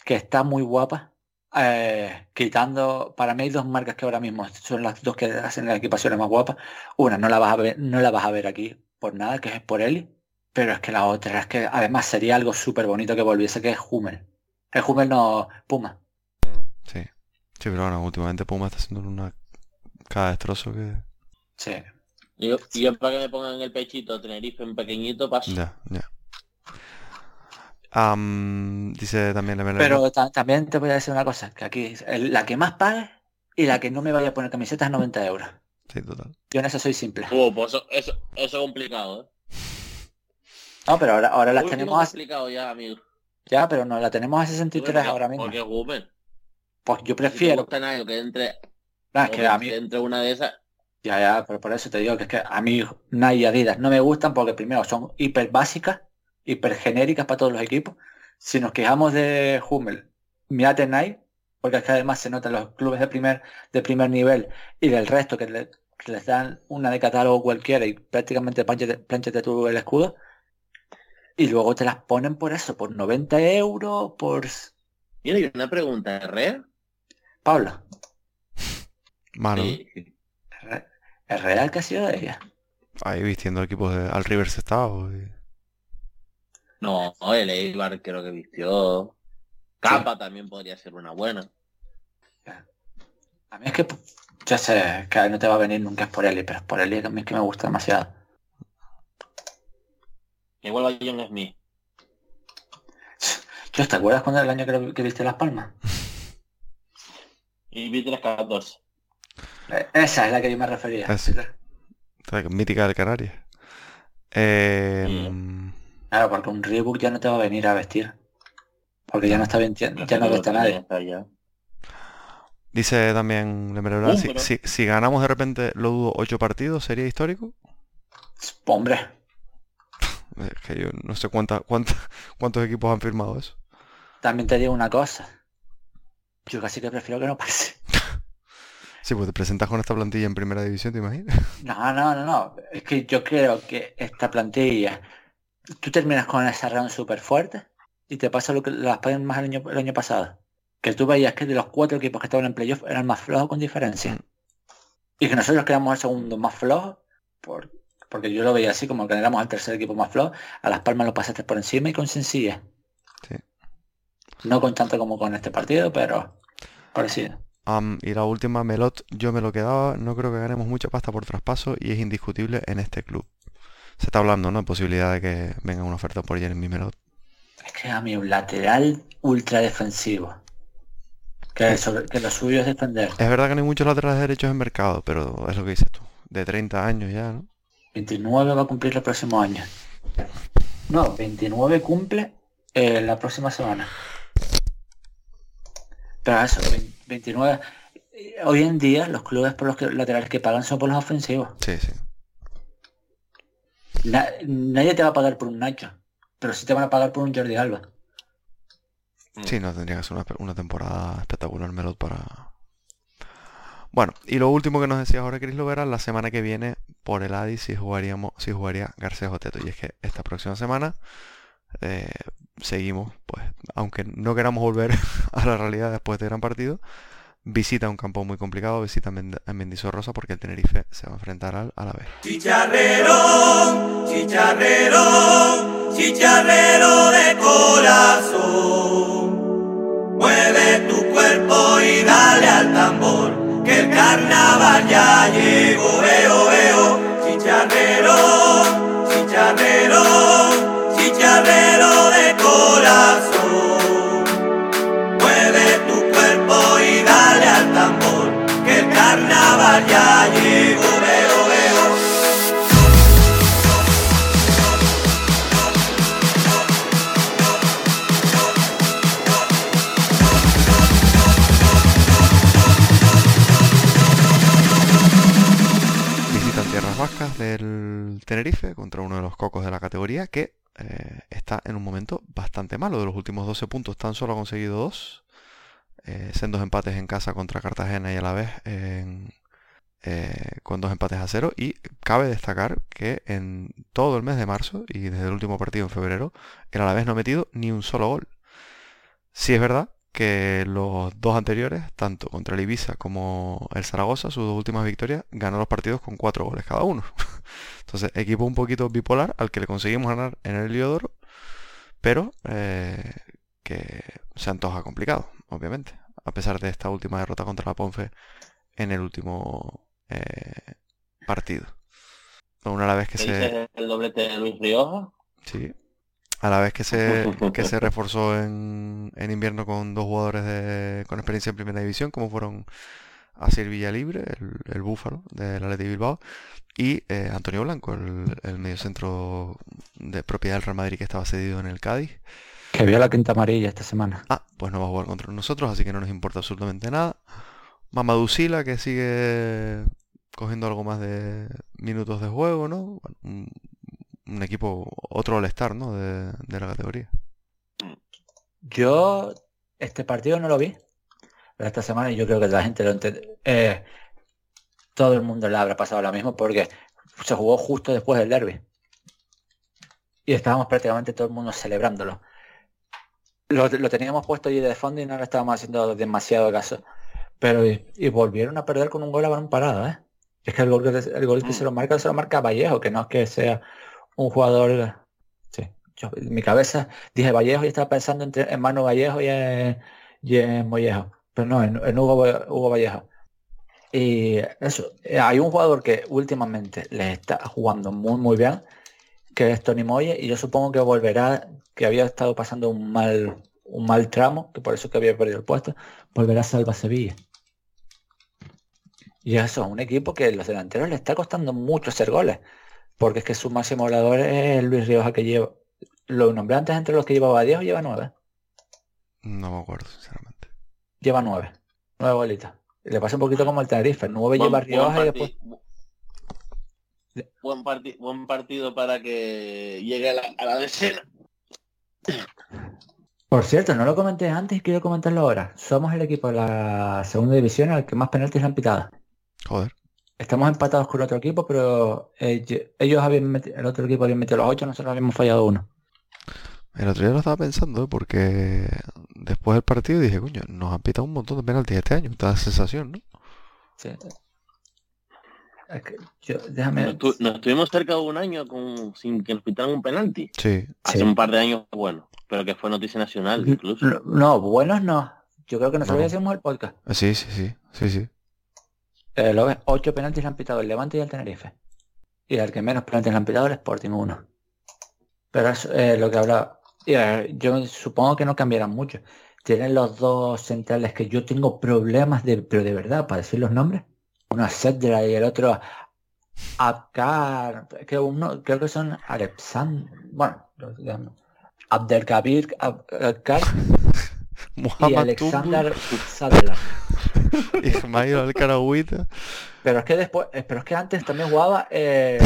Speaker 3: que está muy guapa. Eh, quitando, para mí hay dos marcas que ahora mismo son las dos que hacen las equipaciones más guapas. Una no la vas a ver, no la vas a ver aquí por nada, que es por Eli. Pero es que la otra es que además sería algo súper bonito que volviese, que es Hummel. El Hummel no Puma.
Speaker 1: Sí. Sí, pero bueno, últimamente Puma está haciendo una cada destrozo que...
Speaker 3: Sí.
Speaker 2: Y yo, para que me pongan en el pechito Tenerife un pequeñito paso.
Speaker 1: Ya, ya. Dice también la
Speaker 3: Pero ta- también te voy a decir una cosa, que aquí el- la que más pague y la que no me vaya a poner camiseta es 90 euros.
Speaker 1: Sí, total.
Speaker 3: Yo en eso soy simple.
Speaker 2: Uh, pues eso, eso, eso es complicado, ¿eh?
Speaker 3: No, pero ahora, ahora las tenemos a,
Speaker 2: complicado ya, amigo.
Speaker 3: ya, pero no la tenemos a 63 ahora mismo.
Speaker 2: Porque Google.
Speaker 3: Pues yo prefiero.
Speaker 2: que entre,
Speaker 3: Ah, es que a mí,
Speaker 2: que entre una de esas.
Speaker 3: ya, ya, pero por eso te digo que es que a mí Nike y Adidas no me gustan porque primero son hiper básicas, hiper genéricas para todos los equipos. Si nos quejamos de Hummel, mirate Nike, porque es que además se nota en los clubes de primer, de primer nivel y del resto que, le- que les dan una de catálogo cualquiera y prácticamente planchate, tú el escudo. Y luego te las ponen por eso, por 90 euros, por...
Speaker 2: Mira, y una pregunta, ¿es real?
Speaker 3: Pablo,
Speaker 1: Mano,
Speaker 2: Sí.
Speaker 3: ¿es real que ha sido de ella?
Speaker 1: ahí vistiendo equipos de al River Sestao. y-
Speaker 2: No, el Eibar creo que vistió. Capa también podría ser una buena.
Speaker 3: A mí es que, ya sé que no te va a venir nunca es por Eli, pero es por Eli que a mí es que me gusta demasiado.
Speaker 2: Igual a John Smith.
Speaker 3: Yo, ¿te acuerdas cuando el año que, viste Las Palmas?
Speaker 2: Y vi 314.
Speaker 3: Eh, Esa es la que yo me refería.
Speaker 1: Ah, sí. Mítica del Canarias. Eh,
Speaker 2: Sí.
Speaker 3: Claro, porque un Reebok ya no te va a venir a vestir. Porque ya no está bien, ya no veste a nadie.
Speaker 2: Ya.
Speaker 1: dice también Lembre Blanc,
Speaker 2: Uh,
Speaker 1: si, si- si ganamos de repente, lo dudo, ocho partidos, ¿sería histórico?
Speaker 3: Hombre,
Speaker 1: Es que yo no sé cuánta, cuánta- cuántos equipos han firmado eso.
Speaker 3: también te digo una cosa. Yo casi que prefiero que no pase.
Speaker 1: Sí, pues te presentas con esta plantilla en primera división, ¿te imaginas?
Speaker 3: No, no, no, no. Es que yo creo que esta plantilla, tú terminas con esa round súper fuerte y te pasa lo que las más el año, el año pasado. Que tú veías que de los cuatro equipos que estaban en playoff eran más flojos con diferencia. Y que nosotros quedamos el segundo más flojo, por, porque yo lo veía así, como que éramos el tercer equipo más flojo, a Las Palmas lo pasaste por encima y con sencilla.
Speaker 1: Sí.
Speaker 3: No con tanto como con este partido, pero parecido.
Speaker 1: Y la última, Melot, yo me lo quedaba, no creo que ganemos mucha pasta por traspaso y es indiscutible en este club. Se está hablando, ¿no? De posibilidad de que venga una oferta por Jeremy Melot.
Speaker 3: Es que a mí un lateral ultra defensivo. Que, sobre- que lo suyo es defender.
Speaker 1: Es verdad que no hay muchos laterales derechos en mercado, pero es lo que dices tú. De 30 años ya, ¿no?
Speaker 3: 29 va a cumplir el próximo año. No, 29 cumple eh, la próxima semana. Pero eso, 20 29. eh, Hoy en día los clubes por los que, laterales que pagan son por los ofensivos.
Speaker 1: Sí, sí.
Speaker 3: Na- nadie te va a pagar por un Nacho, pero sí te van a pagar por un Jordi Alba.
Speaker 1: Sí, no tendría que ser una, una temporada espectacular Melot para... Bueno, y lo último que nos decía ahora Chris Lovera, la semana que viene por el Adi si jugaríamos, si jugaría Garcés o Teto. Y es que esta próxima semana eh, seguimos, pues, aunque no queramos volver a la realidad después de este gran partido, visita un campo muy complicado, visita a Mendizorrosa porque el Tenerife se va a enfrentar al a la vez.
Speaker 4: Chicharrero, chicharrero, chicharrero de corazón. Mueve tu cuerpo y dale al tambor, que el carnaval ya llegó, eo, eo. Chicharrero, chicharrero,
Speaker 1: del Tenerife contra uno de los cocos de la categoría que eh, está en un momento bastante malo. De los últimos 12 puntos tan solo ha conseguido dos. Eh, sendos empates en casa contra Cartagena y a la vez en, eh, con dos empates a cero. Y cabe destacar que en todo el mes de marzo y desde el último partido en febrero, el Alavés no ha metido ni un solo gol. Sí es verdad que los dos anteriores, tanto contra el Ibiza como el Zaragoza, sus dos últimas victorias, ganó los partidos con cuatro goles cada uno. Entonces, equipo un poquito bipolar al que le conseguimos ganar en el Liodoro, pero eh, que se antoja complicado, obviamente, a pesar de esta última derrota contra la Ponfe en el último eh, partido. Una a la vez que
Speaker 2: ¿Qué
Speaker 1: se...
Speaker 2: dices el doblete de Luis Rioja?
Speaker 1: Sí. A la vez que se, que se reforzó en, en invierno con dos jugadores de, con experiencia en primera división, como fueron Asier Villalibre, el, el búfalo del Athletic Bilbao, y eh, Antonio Blanco, el, el mediocentro de propiedad del Real Madrid que estaba cedido en el Cádiz.
Speaker 3: Que vio la quinta amarilla esta semana.
Speaker 1: Ah, pues no va a jugar contra nosotros, así que no nos importa absolutamente nada. Mamadou Sila, que sigue cogiendo algo más de minutos de juego, ¿no? Bueno, un, un equipo, otro all-star, ¿no? De, de la categoría.
Speaker 3: Yo este partido no lo vi. Pero esta semana yo creo que la gente lo entiende. Eh, todo el mundo le habrá pasado lo mismo porque se jugó justo después del derby. Y estábamos prácticamente todo el mundo celebrándolo. Lo, lo teníamos puesto allí de fondo y no le estábamos haciendo demasiado caso. Pero y, y volvieron a perder con un gol a balón parado, ¿eh? Es que el gol que, el gol que se lo marca se lo marca Vallejo, que no es que sea un jugador. Sí. Yo, en mi cabeza dije Vallejo y estaba pensando entre, en Manu Vallejo y en, y en Mollejo. Pero no, en, en Hugo, Hugo Vallejo. Y eso, eh, hay un jugador que últimamente le está jugando muy muy bien, que es Tony Moye, y yo supongo que volverá, que había estado pasando un mal, un mal tramo, que por eso que había perdido el puesto, volverá a Salva Sevilla. Y eso, un equipo que los delanteros le está costando mucho hacer goles, porque es que su máximo goleador es Luis Rioja que lleva, lo nombré antes entre los que llevaba 10 o lleva 9.
Speaker 1: No me acuerdo, sinceramente.
Speaker 3: Lleva 9, 9 bolitas. Le pasa un poquito como el Tenerife, 9 lleva Rioja y después...
Speaker 2: Buen, parti- buen partido para que llegue a la, a la decena.
Speaker 3: Por cierto, no lo comenté antes y quiero comentarlo ahora. Somos el equipo de la segunda división al que más penaltis le han pitado.
Speaker 1: Joder.
Speaker 3: Estamos empatados con otro equipo, pero eh, ellos habían metido, el otro equipo había metido los 8, nosotros habíamos fallado uno.
Speaker 1: El otro día lo estaba pensando ¿eh? porque después del partido dije, coño, nos han pitado un montón de penaltis este año. Da sensación, ¿no?
Speaker 3: Sí. Es que yo, déjame...
Speaker 2: Nos, tu- nos estuvimos cerca de un año con, sin que nos pitaran un penalti.
Speaker 1: Sí.
Speaker 2: Hace
Speaker 3: Sí.
Speaker 2: un par de años, bueno, pero que fue noticia nacional incluso.
Speaker 3: No, no, buenos no. Yo creo que nosotros
Speaker 1: No.
Speaker 3: hacemos el podcast.
Speaker 1: Sí, sí, sí, sí, sí.
Speaker 3: Eh, lo ves, 8 penaltis le han pitado el Levante y el Tenerife. Y al que menos penaltis le han pitado el Sporting 1. Pero es eh, lo que hablaba. Eh, yo supongo que no cambiarán mucho. tienen los dos centrales que yo tengo problemas de, pero de verdad, para decir los nombres. Uno es Sedra y el otro Abkar, que uno creo que son Alexand, bueno, Abdelkabir Abkar y
Speaker 1: Muhammad
Speaker 3: Alexander Sadler.
Speaker 1: Tumbul, Ismail Alcarawita.
Speaker 3: Pero es que después, eh, pero es que antes también jugaba eh,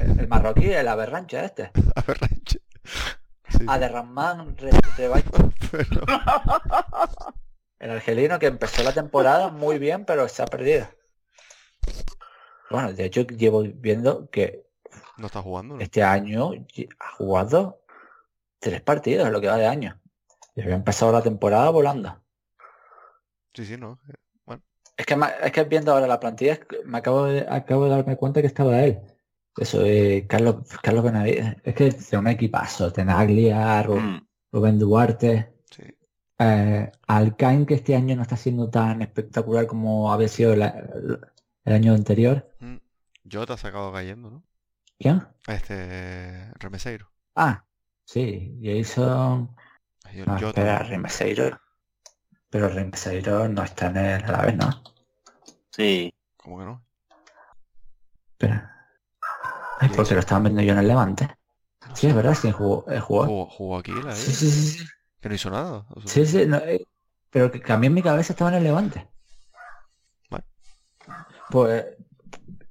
Speaker 3: el, el marroquí, el Aberrancha este.
Speaker 1: Aberranche. Sí,
Speaker 3: Aderrahman Re- Rebaito.
Speaker 1: pero-
Speaker 3: El argelino que empezó la temporada muy bien, pero se ha perdido. Bueno, de hecho llevo viendo que
Speaker 1: no está jugando, ¿no?
Speaker 3: este año ha jugado tres partidos en lo que va de año. Y había empezado la temporada volando.
Speaker 1: Sí, sí, no.
Speaker 3: Es que, es que viendo ahora la plantilla, me acabo de, acabo de darme cuenta que estaba él. Eso, eh, Carlos, Carlos Benavides. Es que es un equipazo. Tenaglia, Ru-
Speaker 2: Mm.
Speaker 3: Rubén Duarte,
Speaker 1: Sí.
Speaker 3: eh, Alcain, que este año no está siendo tan espectacular como había sido la- el, año anterior.
Speaker 1: Mm. Jota se acabado cayendo, ¿no?
Speaker 3: ¿Quién?
Speaker 1: Este Remeseiro.
Speaker 3: Ah, sí, Jason.
Speaker 1: Yo-
Speaker 3: No,
Speaker 1: Jota,
Speaker 3: espera,
Speaker 1: ¿no?
Speaker 3: Remeseiro. Pero Remeseiro no está en el a la vez, ¿no?
Speaker 2: Sí.
Speaker 1: ¿Cómo que no?
Speaker 3: Espera. Ay, porque lo estaban viendo yo en el Levante. Sí, es verdad, sí, jugó. eh, jugó.
Speaker 1: Jugó, jugó aquí la
Speaker 3: Sí, sí, sí, sí.
Speaker 1: que no hizo nada. o sea,
Speaker 3: Sí, sí, no, eh, pero que cambié en mi cabeza estaba en el Levante.
Speaker 1: Vale.
Speaker 3: Pues.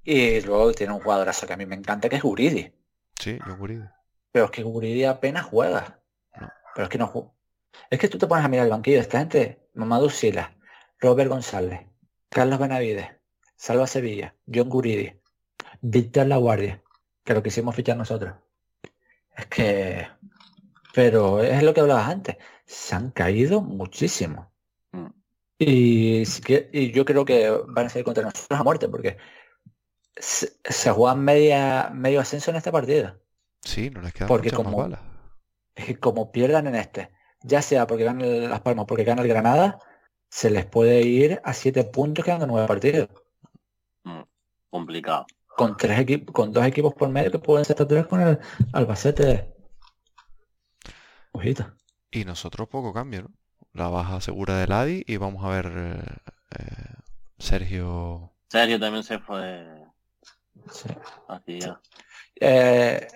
Speaker 3: Y luego tiene un jugadorazo que a mí me encanta, que es Guridi.
Speaker 1: Sí, yo Guridi.
Speaker 3: Pero es que Guridi apenas juega. Pero es que no juega. Es que tú te pones a mirar el banquillo de esta gente. Mamadou Sila, Robert González, Carlos Benavides, Salva Sevilla, John Guridi, Víctor La Guardia, que lo quisimos fichar nosotros. Es que... Pero es lo que hablabas antes. Se han caído muchísimo.
Speaker 2: Mm.
Speaker 3: Y, yo creo que van a ser contra nosotros a muerte, porque se, se juegan media, medio ascenso en este partido.
Speaker 1: Sí, no les quedan
Speaker 3: Porque
Speaker 1: más
Speaker 3: como-
Speaker 1: balas.
Speaker 3: Es que como pierdan en este, ya sea porque ganan Las Palmas, porque gana el Granada, se les puede ir a siete puntos quedando nueve partidos.
Speaker 2: Complicado.
Speaker 3: Con tres equipos, con dos equipos por medio que pueden ser hasta tres con el Albacete. Ojito.
Speaker 1: Y nosotros poco cambio, ¿no? La baja segura de Ladi y vamos a ver eh, eh, Sergio.
Speaker 2: Sergio también se fue
Speaker 3: Sí.
Speaker 2: así ya.
Speaker 3: Eh,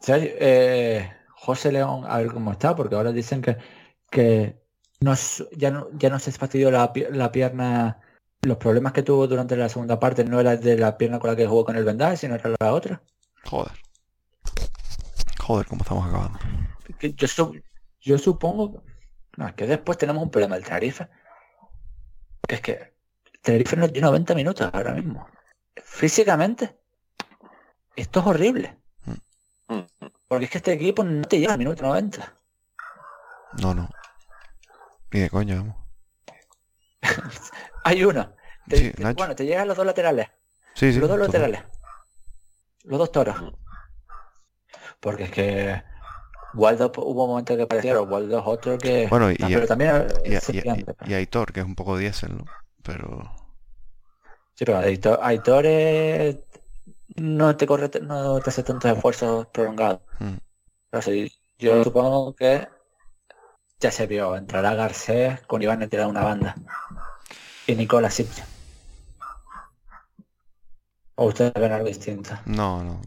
Speaker 3: Sergio, eh, José León, a ver cómo está, porque ahora dicen que, que no, es- ya, no, ya no se fastidió la, la pierna, los problemas que tuvo durante la segunda parte no era de la pierna con la que jugó con el vendaje, sino era la otra.
Speaker 1: Joder. Joder, cómo estamos acabando.
Speaker 3: Que Yo, yo supongo, no, es que después tenemos un problema del Tenerife. Es que Tenerife no tiene 90 minutos ahora mismo. Físicamente, esto es horrible. Porque es que este equipo no te llega al minuto 90.
Speaker 1: No, no. Ni de coña, vamos.
Speaker 3: Hay uno. Te-
Speaker 1: Sí,
Speaker 3: te-
Speaker 1: Nacho.
Speaker 3: bueno, te llegan los dos laterales.
Speaker 1: Sí, sí.
Speaker 3: los dos laterales. Los dos toros. Porque es que Waldo hubo un momento que parecía, pero Waldo es otro que...
Speaker 1: Bueno, y,
Speaker 3: Ah, pero también
Speaker 1: y,
Speaker 3: es
Speaker 1: y- y- y Aitor, que es un poco diésel, ¿no? Pero.
Speaker 3: Sí, pero Aitor, Aitor es- no te corre, no te hace tantos esfuerzos prolongados.
Speaker 1: mm,
Speaker 3: Pero sí, yo supongo que ya se vio, entrará Garcés con Iván a tirar una banda. Y Nicolás Sipcha. ¿O ustedes ven algo distinto?
Speaker 1: No, no.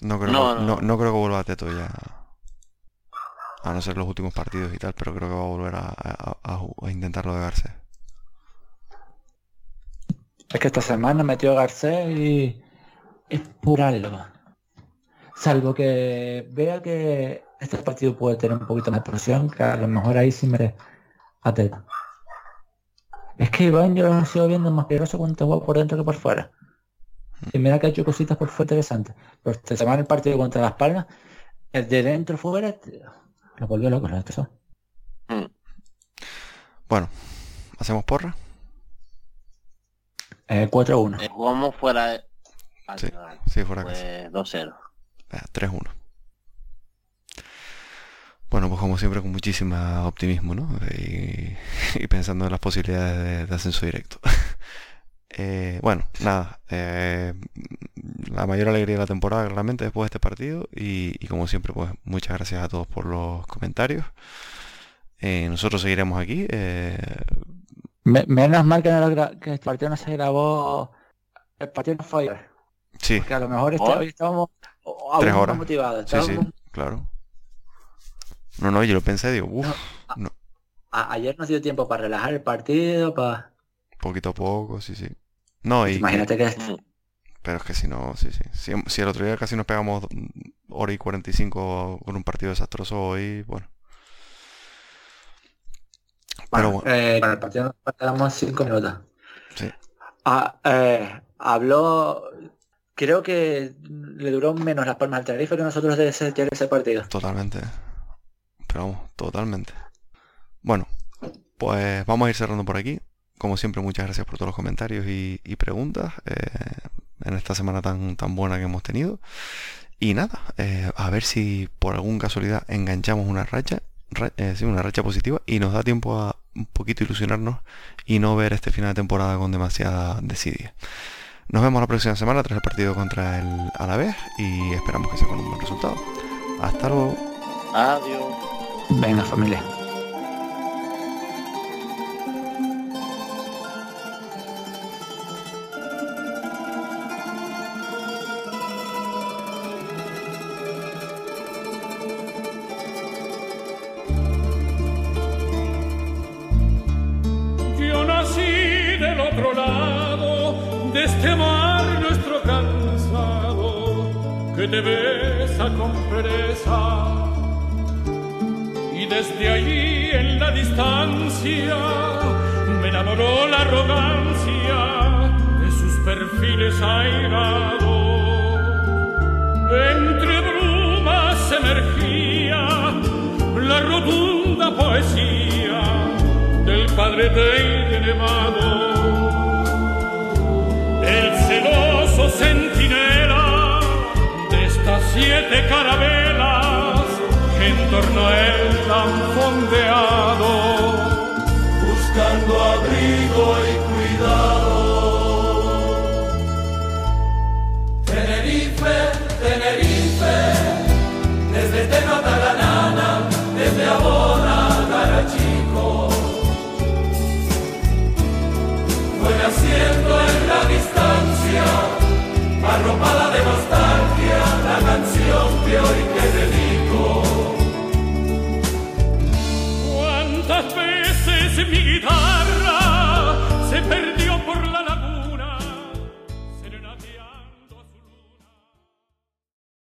Speaker 1: No creo,
Speaker 2: No,
Speaker 1: que,
Speaker 2: no.
Speaker 1: no, no creo que vuelva a Teto ya. A no ser los últimos partidos y tal, pero creo que va a volver a, a- a ju- a intentarlo de Garcés.
Speaker 3: Es que esta semana metió Garcés y es por algo. Salvo que vea que este partido puede tener un poquito más de presión, que a lo mejor ahí sí me atenta. Es que Iván yo lo sigo viendo más peligroso cuando juega por dentro que por fuera. Y mira que ha hecho cositas por fuera interesantes. Pero esta semana el partido contra Las Palmas, el de dentro fuera, lo volvió loco, lo destrozó.
Speaker 2: Mm.
Speaker 1: Bueno, ¿hacemos porra?
Speaker 3: Eh, 4-1.
Speaker 2: Eh, jugamos fuera de... Ah,
Speaker 1: Sí,
Speaker 2: vale.
Speaker 1: sí, fuera casa.
Speaker 2: Pues 2-0.
Speaker 1: Venga, 3-1. Bueno, pues como siempre con muchísimo optimismo, ¿no? Y, y pensando en las posibilidades de, de ascenso directo. Eh, bueno, nada. eh, la mayor alegría de la temporada claramente después de este partido y, y como siempre pues muchas gracias a todos por los comentarios. Eh, nosotros seguiremos aquí.
Speaker 3: Me- menos mal que, no lo gra- que este partido no se grabó. El partido no fue ayer.
Speaker 1: sí,
Speaker 3: Que a lo mejor este- hoy estábamos
Speaker 1: Tres horas.
Speaker 3: motivados.
Speaker 1: sí, sí,
Speaker 3: estábamos-
Speaker 1: claro. No, no, yo lo pensé, digo, uff, no,
Speaker 3: ayer nos dio tiempo para relajar el partido, para...
Speaker 1: poquito a poco, sí, sí. No, y,
Speaker 3: Imagínate que
Speaker 2: Mm.
Speaker 1: pero es que si no, sí, sí. Si, si el otro día casi nos pegamos hora y 45 con un partido desastroso hoy, bueno.
Speaker 3: Bueno,
Speaker 1: bueno,
Speaker 3: eh, con el partido nos quedamos cinco minutos.
Speaker 1: sí.
Speaker 3: Ah, eh, habló, creo que le duró menos las palmas al Tenerife que nosotros de ese, de ese partido.
Speaker 1: Totalmente. Pero vamos, totalmente. Bueno, pues vamos a ir cerrando por aquí. Como siempre, muchas gracias por todos los comentarios y, y preguntas eh, en esta semana tan, tan buena que hemos tenido. Y nada, eh, a ver si por alguna casualidad enganchamos una racha, ra- eh, sí, una racha positiva y nos da tiempo a un poquito ilusionarnos y no ver este final de temporada con demasiada desidia. Nos vemos la próxima semana tras el partido contra el Alavés y esperamos que sea con un buen resultado. Hasta luego.
Speaker 2: Adiós.
Speaker 3: Venga, familia.
Speaker 5: Te besa con pereza. Y desde allí en la distancia me enamoró la arrogancia de sus perfiles airados. Entre brumas emergía la rotunda poesía del padre de elevado. El celoso centinela estas siete carabelas que en torno a él han fondeado, buscando abrigo y cuidado. Tenerife, Tenerife,
Speaker 4: desde Teno Talanana, desde Abona Garachico, fue naciendo en
Speaker 5: la distancia, arropada de bastardos. sensi io ti ho